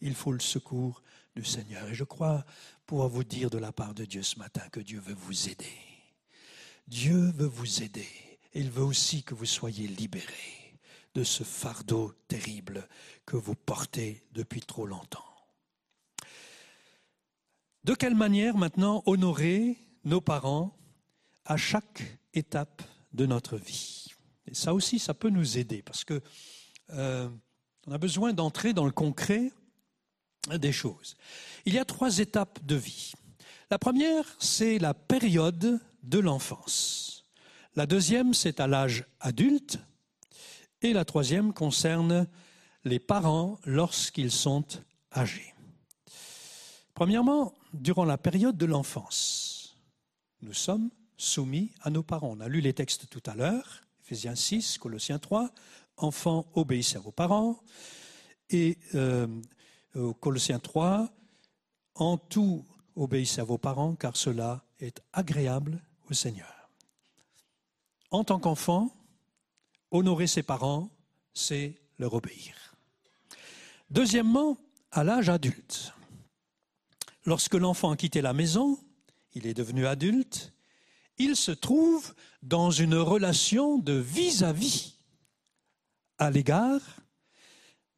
Il faut le secours du Seigneur. Et je crois pouvoir vous dire de la part de Dieu ce matin que Dieu veut vous aider. Dieu veut vous aider il veut aussi que vous soyez libérés de ce fardeau terrible que vous portez depuis trop longtemps. De quelle manière maintenant honorer nos parents à chaque étape de notre vie? Et ça aussi, ça peut nous aider parce que euh, on a besoin d'entrer dans le concret des choses. Il y a trois étapes de vie. La première, c'est la période de l'enfance. La deuxième, c'est à l'âge adulte. Et la troisième concerne les parents lorsqu'ils sont âgés. Premièrement, durant la période de l'enfance, nous sommes soumis à nos parents. On a lu les textes tout à l'heure, Ephésiens 6, Colossiens 3, enfants obéissez à vos parents, et euh, Colossiens 3, en tout obéissez à vos parents, car cela est agréable au Seigneur. En tant qu'enfant, honorer ses parents, c'est leur obéir. Deuxièmement, à l'âge adulte. Lorsque l'enfant a quitté la maison, il est devenu adulte, il se trouve dans une relation de vis-à-vis à, l'égard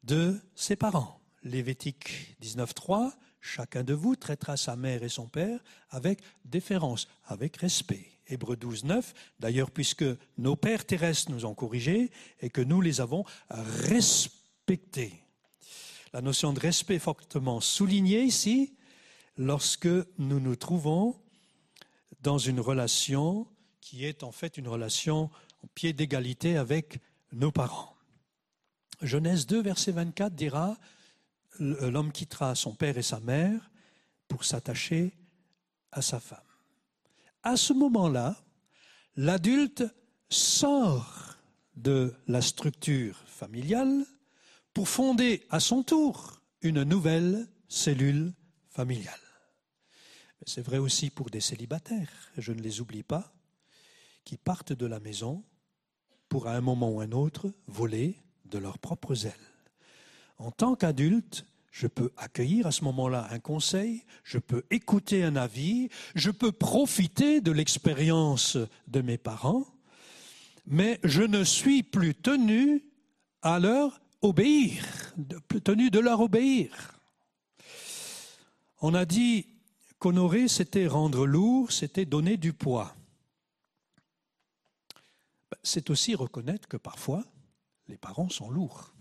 de ses parents. Lévitique 19.3, chacun de vous traitera sa mère et son père avec déférence, avec respect. Hébreu 12.9, d'ailleurs puisque nos pères terrestres nous ont corrigés et que nous les avons respectés. La notion de respect fortement soulignée ici lorsque nous nous trouvons dans une relation qui est en fait une relation en pied d'égalité avec nos parents. Genèse 2, verset 24 dira, l'homme quittera son père et sa mère pour s'attacher à sa femme. À ce moment-là, l'adulte sort de la structure familiale pour fonder à son tour une nouvelle cellule familiale. C'est vrai aussi pour des célibataires, je ne les oublie pas, qui partent de la maison pour à un moment ou un autre voler de leurs propres ailes. En tant qu'adulte, je peux accueillir à ce moment-là un conseil, je peux écouter un avis, je peux profiter de l'expérience de mes parents, mais je ne suis plus tenu à leur obéir, tenu de leur obéir. On a dit qu'honorer, c'était rendre lourd, c'était donner du poids. Ben, c'est aussi reconnaître que parfois, les parents sont lourds.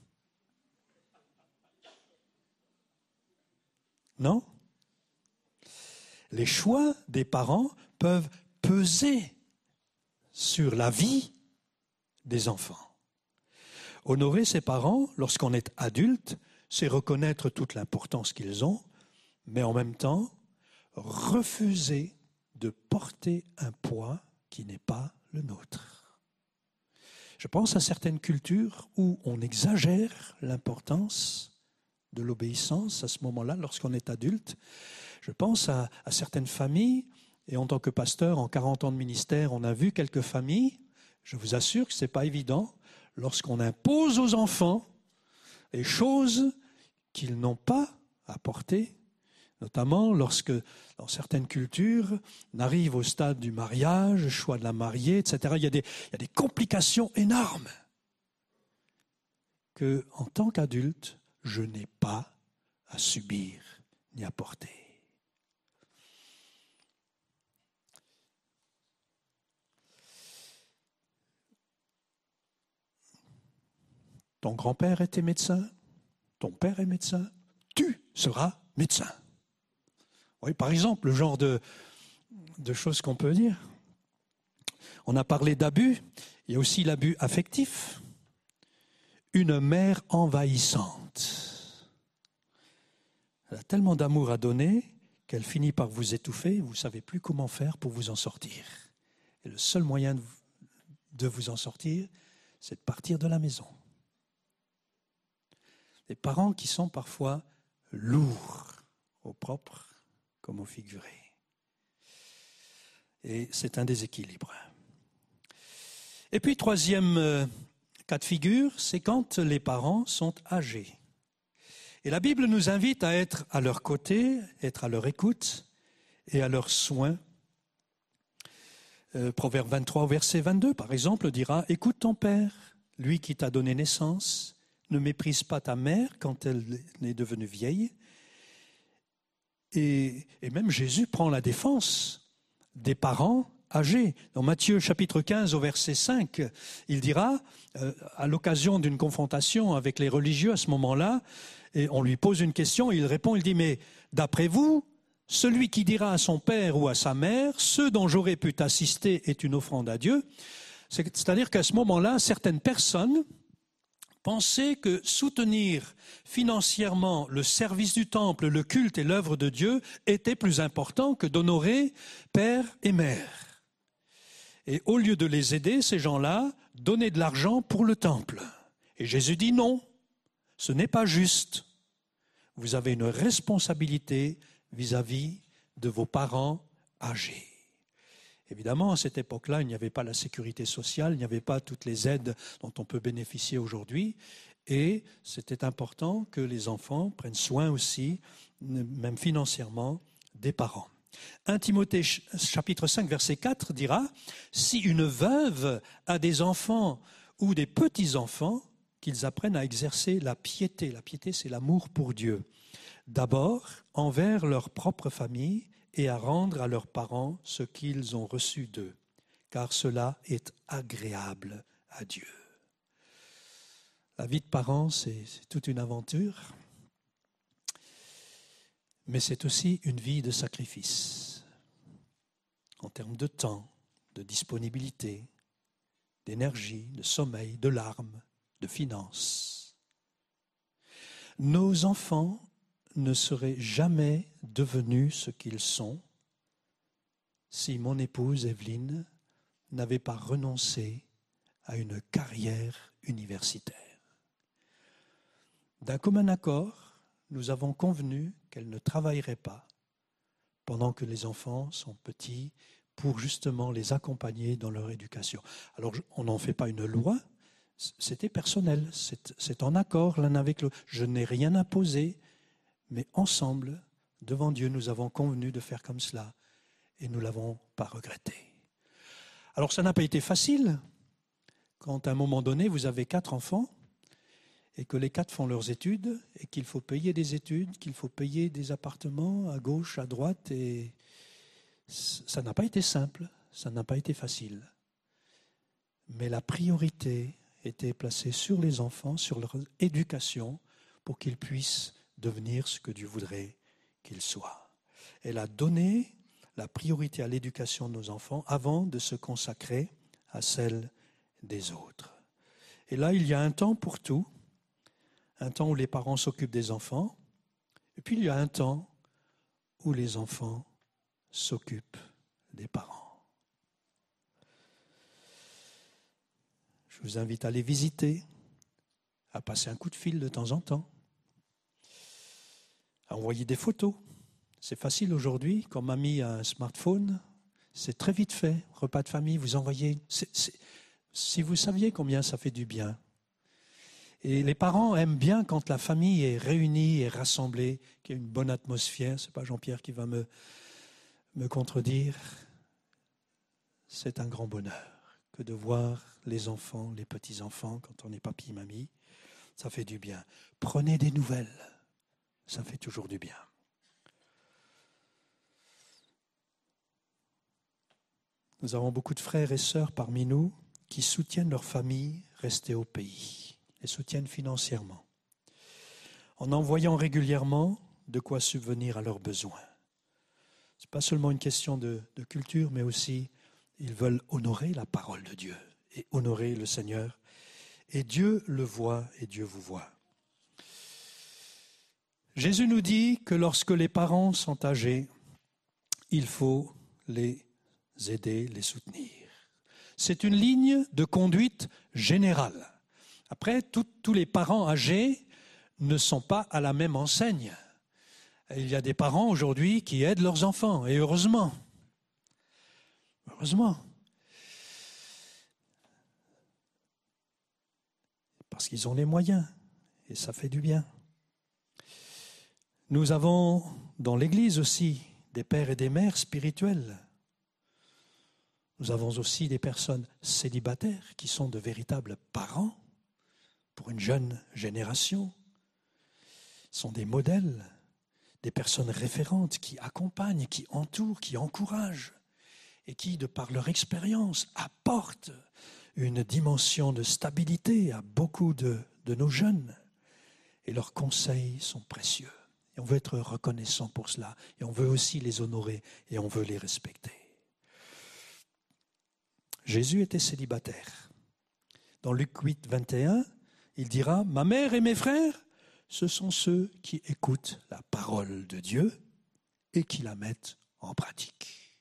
Non Les choix des parents peuvent peser sur la vie des enfants. Honorer ses parents lorsqu'on est adulte, c'est reconnaître toute l'importance qu'ils ont, mais en même temps refuser de porter un poids qui n'est pas le nôtre. Je pense à certaines cultures où on exagère l'importance de l'obéissance à ce moment-là, lorsqu'on est adulte. Je pense à, certaines familles, et en tant que pasteur, en 40 ans de ministère, on a vu quelques familles. Je vous assure que ce n'est pas évident lorsqu'on impose aux enfants les choses qu'ils n'ont pas à porter notamment lorsque, dans certaines cultures, on arrive au stade du mariage, choix de la mariée, etc. Il y a des, il y a des complications énormes que, en tant qu'adulte, je n'ai pas à subir ni à porter. Ton grand-père était médecin, ton père est médecin, tu seras médecin. Oui, par exemple, le genre de, de choses qu'on peut dire. On a parlé d'abus, il y a aussi l'abus affectif. Une mère envahissante. Elle a tellement d'amour à donner qu'elle finit par vous étouffer, vous ne savez plus comment faire pour vous en sortir. Et le seul moyen de vous en sortir, c'est de partir de la maison. Des parents qui sont parfois lourds au propre comme au figuré. Et c'est un déséquilibre. Et puis, troisième euh, cas de figure, c'est quand les parents sont âgés. Et la Bible nous invite à être à leur côté, être à leur écoute et à leur soin. Euh, Proverbe 23, verset 22, par exemple, dira, Écoute ton père, lui qui t'a donné naissance, ne méprise pas ta mère quand elle est devenue vieille. Et même Jésus prend la défense des parents âgés. Dans Matthieu chapitre 15 au verset 5, il dira, euh, à l'occasion d'une confrontation avec les religieux à ce moment-là, et on lui pose une question, il répond, il dit, mais d'après vous, celui qui dira à son père ou à sa mère, ce dont j'aurais pu t'assister est une offrande à Dieu, c'est-à-dire qu'à ce moment-là, certaines personnes pensaient que soutenir financièrement le service du temple, le culte et l'œuvre de Dieu était plus important que d'honorer père et mère. Et au lieu de les aider, ces gens-là donnaient de l'argent pour le temple. Et Jésus dit non, ce n'est pas juste. Vous avez une responsabilité vis-à-vis de vos parents âgés. Évidemment, à cette époque-là, il n'y avait pas la sécurité sociale, il n'y avait pas toutes les aides dont on peut bénéficier aujourd'hui, et c'était important que les enfants prennent soin aussi, même financièrement, des parents. 1 Timothée chapitre 5 verset 4 dira, Si une veuve a des enfants ou des petits-enfants, qu'ils apprennent à exercer la piété. La piété, c'est l'amour pour Dieu d'abord envers leur propre famille et à rendre à leurs parents ce qu'ils ont reçu d'eux, car cela est agréable à Dieu. La vie de parents, c'est toute une aventure, mais c'est aussi une vie de sacrifice, en termes de temps, de disponibilité, d'énergie, de sommeil, de larmes, de finances. Nos enfants ne seraient jamais devenus ce qu'ils sont si mon épouse Evelyne n'avait pas renoncé à une carrière universitaire. D'un commun accord, nous avons convenu qu'elle ne travaillerait pas pendant que les enfants sont petits pour justement les accompagner dans leur éducation. Alors on n'en fait pas une loi, c'était personnel, c'est en accord l'un avec l'autre. Je n'ai rien imposé, mais ensemble, devant Dieu, nous avons convenu de faire comme cela et nous l'avons pas regretté. Alors ça n'a pas été facile quand à un moment donné vous avez quatre enfants et que les quatre font leurs études et qu'il faut payer des études, qu'il faut payer des appartements à gauche, à droite et ça n'a pas été simple, ça n'a pas été facile. Mais la priorité était placée sur les enfants, sur leur éducation pour qu'ils puissent devenir ce que Dieu voudrait qu'il soit. Elle a donné la priorité à l'éducation de nos enfants avant de se consacrer à celle des autres. Et là, il y a un temps pour tout, un temps où les parents s'occupent des enfants, et puis il y a un temps où les enfants s'occupent des parents. Je vous invite à les visiter, à passer un coup de fil de temps en temps à envoyer des photos. C'est facile aujourd'hui, quand mamie a un smartphone, c'est très vite fait. Repas de famille, vous envoyez. si vous saviez combien ça fait du bien. Et les parents aiment bien quand la famille est réunie et rassemblée, qu'il y a une bonne atmosphère. C'est pas Jean-Pierre qui va me, me contredire. C'est un grand bonheur que de voir les enfants, les petits-enfants, quand on est papy, mamie. Ça fait du bien. Prenez des nouvelles ça fait toujours du bien. Nous avons beaucoup de frères et sœurs parmi nous qui soutiennent leur famille restée au pays, et soutiennent financièrement, en envoyant régulièrement de quoi subvenir à leurs besoins. Ce n'est pas seulement une question de, de culture, mais aussi ils veulent honorer la parole de Dieu et honorer le Seigneur. Et Dieu le voit et Dieu vous voit. Jésus nous dit que lorsque les parents sont âgés, il faut les aider, les soutenir. C'est une ligne de conduite générale. Après, tous les parents âgés ne sont pas à la même enseigne. Il y a des parents aujourd'hui qui aident leurs enfants, et heureusement. Heureusement. Parce qu'ils ont les moyens, et ça fait du bien. Nous avons dans l'Église aussi des pères et des mères spirituels. Nous avons aussi des personnes célibataires qui sont de véritables parents pour une jeune génération. Sont des modèles, des personnes référentes qui accompagnent, qui entourent, qui encouragent et qui, de par leur expérience, apportent une dimension de stabilité à beaucoup de, de nos jeunes. Et leurs conseils sont précieux. Et on veut être reconnaissant pour cela. Et on veut aussi les honorer et on veut les respecter. Jésus était célibataire. Dans Luc 8, 21, il dira, Ma mère et mes frères, ce sont ceux qui écoutent la parole de Dieu et qui la mettent en pratique.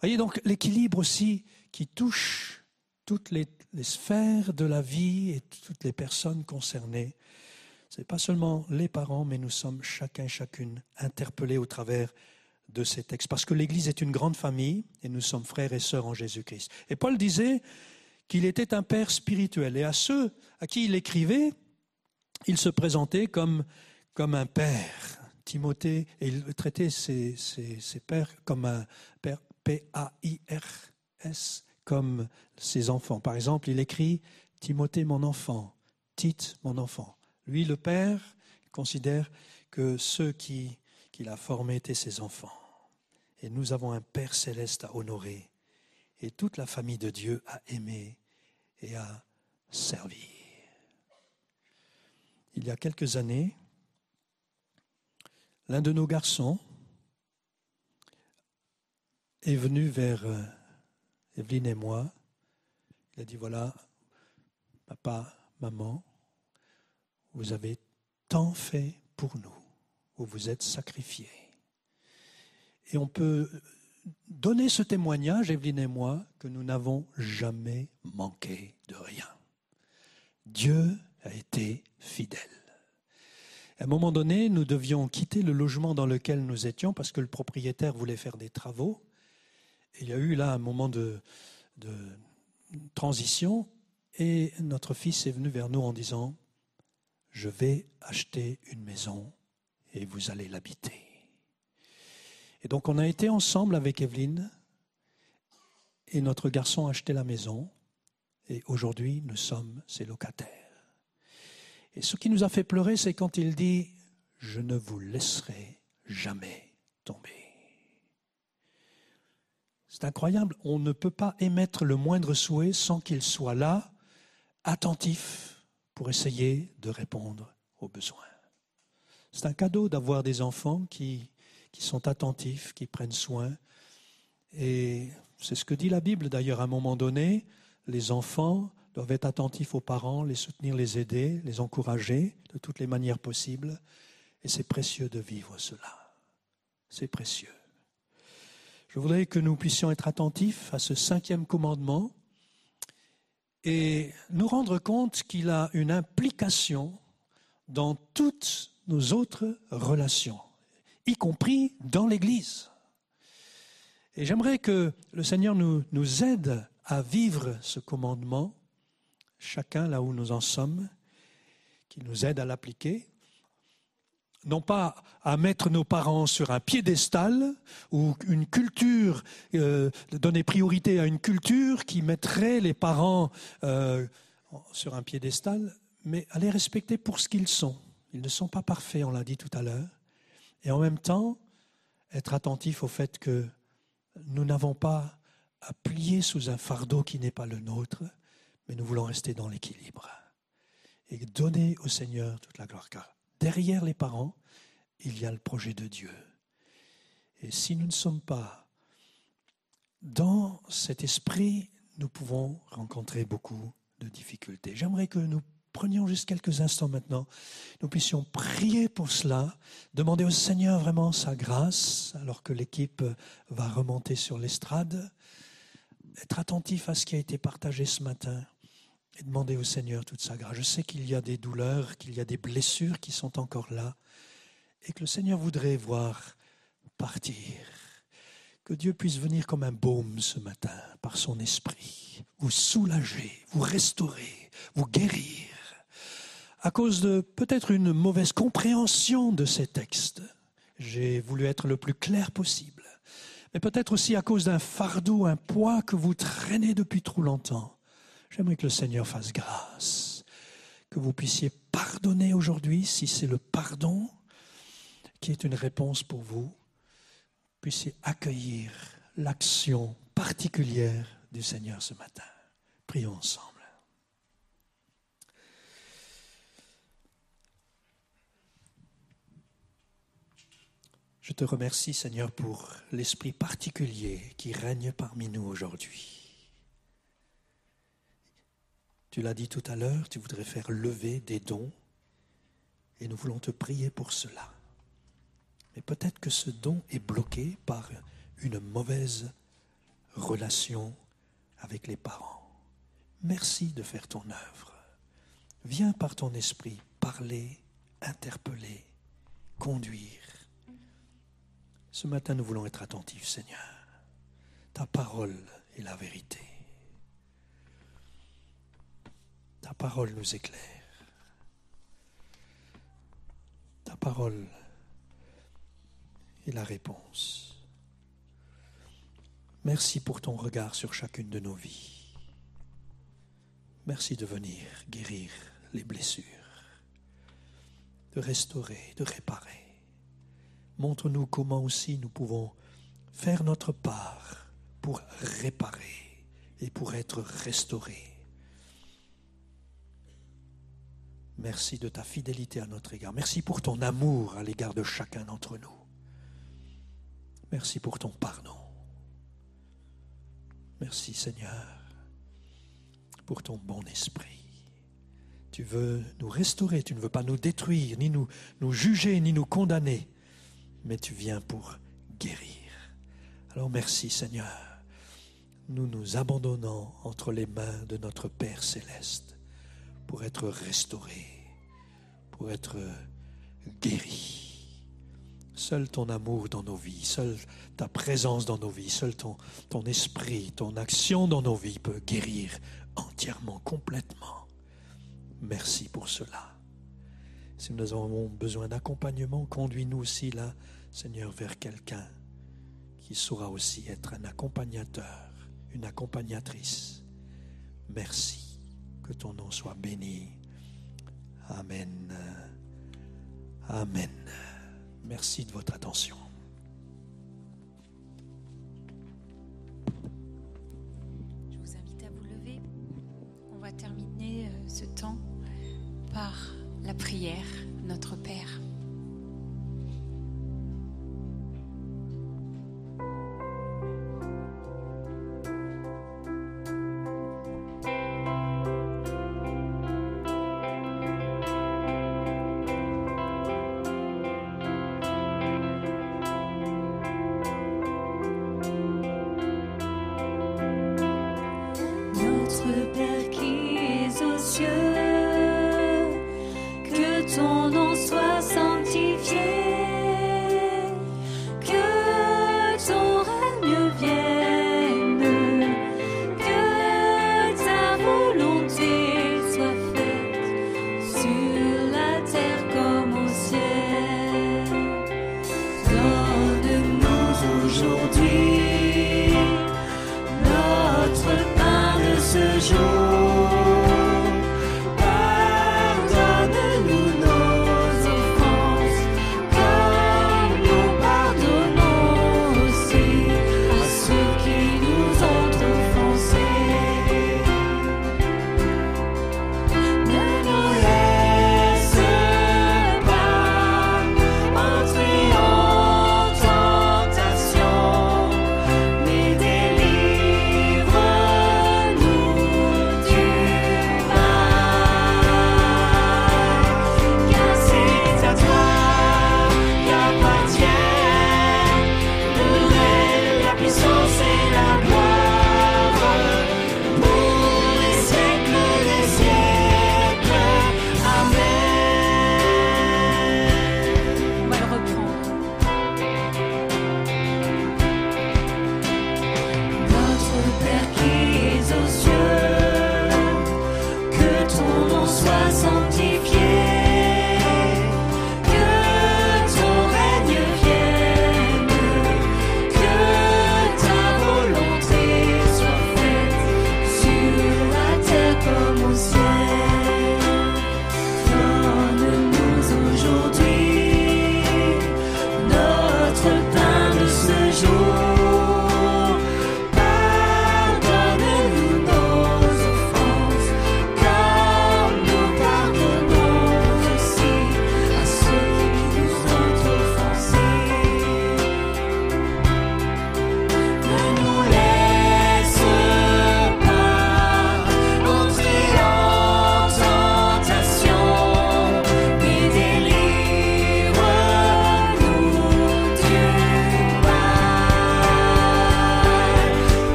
Voyez donc l'équilibre aussi qui touche toutes les, les, sphères de la vie et toutes les personnes concernées. Ce n'est pas seulement les parents, mais nous sommes chacun, chacune interpellés au travers de ces textes. Parce que l'Église est une grande famille et nous sommes frères et sœurs en Jésus-Christ. Et Paul disait qu'il était un père spirituel. Et à ceux à qui il écrivait, il se présentait comme, un père. Timothée, et il traitait ses pères comme un père P-A-I-R-S, comme ses enfants. Par exemple, il écrit Timothée, mon enfant, Tite, mon enfant. Lui, le père, considère que ceux qui, qu'il a formés étaient ses enfants. Et nous avons un Père céleste à honorer et toute la famille de Dieu à aimer et à servir. Il y a quelques années, l'un de nos garçons est venu vers euh, Evelyne et moi. Il a dit, voilà, papa, maman, vous avez tant fait pour nous, vous vous êtes sacrifiés. Et on peut donner ce témoignage, Evelyne et moi, que nous n'avons jamais manqué de rien. Dieu a été fidèle. À un moment donné, nous devions quitter le logement dans lequel nous étions parce que le propriétaire voulait faire des travaux. Il y a eu là un moment de transition et notre fils est venu vers nous en disant, je vais acheter une maison et vous allez l'habiter. Et donc on a été ensemble avec Evelyne et notre garçon a acheté la maison et aujourd'hui nous sommes ses locataires. Et ce qui nous a fait pleurer, c'est quand il dit, je ne vous laisserai jamais tomber. C'est incroyable, on ne peut pas émettre le moindre souhait sans qu'il soit là, attentif, pour essayer de répondre aux besoins. C'est un cadeau d'avoir des enfants qui, qui sont attentifs, qui prennent soin. Et c'est ce que dit la Bible d'ailleurs à un moment donné. Les enfants doivent être attentifs aux parents, les soutenir, les aider, les encourager de toutes les manières possibles. Et c'est précieux de vivre cela. C'est précieux. Je voudrais que nous puissions être attentifs à ce cinquième commandement et nous rendre compte qu'il a une implication dans toutes nos autres relations, y compris dans l'Église. Et j'aimerais que le Seigneur nous, aide à vivre ce commandement, chacun là où nous en sommes, qu'il nous aide à l'appliquer, non pas à mettre nos parents sur un piédestal ou une culture, euh, donner priorité à une culture qui mettrait les parents euh, sur un piédestal, mais à les respecter pour ce qu'ils sont. Ils ne sont pas parfaits, on l'a dit tout à l'heure. Et en même temps, être attentif au fait que nous n'avons pas à plier sous un fardeau qui n'est pas le nôtre, mais nous voulons rester dans l'équilibre et donner au Seigneur toute la gloire. Car derrière les parents, il y a le projet de Dieu. Et si nous ne sommes pas dans cet esprit, nous pouvons rencontrer beaucoup de difficultés. J'aimerais que nous prenions juste quelques instants maintenant, nous puissions prier pour cela, demander au Seigneur vraiment sa grâce, alors que l'équipe va remonter sur l'estrade, être attentif à ce qui a été partagé ce matin et demander au Seigneur toute sa grâce. Je sais qu'il y a des douleurs, qu'il y a des blessures qui sont encore là, et que le Seigneur voudrait voir partir. Que Dieu puisse venir comme un baume ce matin par son esprit, vous soulager, vous restaurer, vous guérir, à cause de peut-être une mauvaise compréhension de ces textes. J'ai voulu être le plus clair possible. mais peut-être aussi à cause d'un fardeau, un poids que vous traînez depuis trop longtemps. J'aimerais que le Seigneur fasse grâce, que vous puissiez pardonner aujourd'hui si c'est le pardon qui est une réponse pour vous, puissiez accueillir l'action particulière du Seigneur ce matin. Prions ensemble. Je te remercie, Seigneur, pour l'esprit particulier qui règne parmi nous aujourd'hui. Tu l'as dit tout à l'heure, tu voudrais faire lever des dons et nous voulons te prier pour cela. Mais peut-être que ce don est bloqué par une mauvaise relation avec les parents. Merci de faire ton œuvre. Viens par ton esprit parler, interpeller, conduire. Ce matin, nous voulons être attentifs, Seigneur. Ta parole est la vérité. Ta parole nous éclaire. Ta parole est la réponse. Merci pour ton regard sur chacune de nos vies. Merci de venir guérir les blessures, de restaurer, de réparer. Montre-nous comment aussi nous pouvons faire notre part pour réparer et pour être restaurés. Merci de ta fidélité à notre égard. Merci pour ton amour à l'égard de chacun d'entre nous. Merci pour ton pardon. Merci Seigneur pour ton bon esprit. Tu veux nous restaurer, tu ne veux pas nous détruire, ni nous, nous juger, ni nous condamner, mais tu viens pour guérir. Alors merci Seigneur. Nous nous abandonnons entre les mains de notre Père céleste pour être restaurés, pour être guéris. Seul ton amour dans nos vies, seule ta présence dans nos vies, seul ton, ton esprit, ton action dans nos vies peut guérir entièrement, complètement. Merci pour cela. Si nous avons besoin d'accompagnement, conduis-nous aussi là, Seigneur, vers quelqu'un qui saura aussi être un accompagnateur, une accompagnatrice. Merci. Que ton nom soit béni. Amen. Amen. Merci de votre attention. Prière,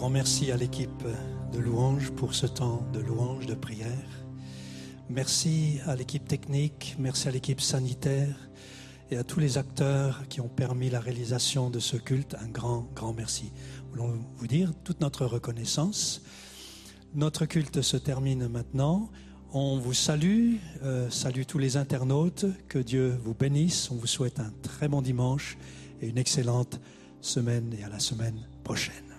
grand merci à l'équipe de louange pour ce temps de louange, de prière. Merci à l'équipe technique, merci à l'équipe sanitaire et à tous les acteurs qui ont permis la réalisation de ce culte. Un grand, grand merci. Nous voulons vous dire toute notre reconnaissance. Notre culte se termine maintenant. On vous salue, euh, salue tous les internautes, que Dieu vous bénisse. On vous souhaite un très bon dimanche et une excellente semaine et à la semaine prochaine.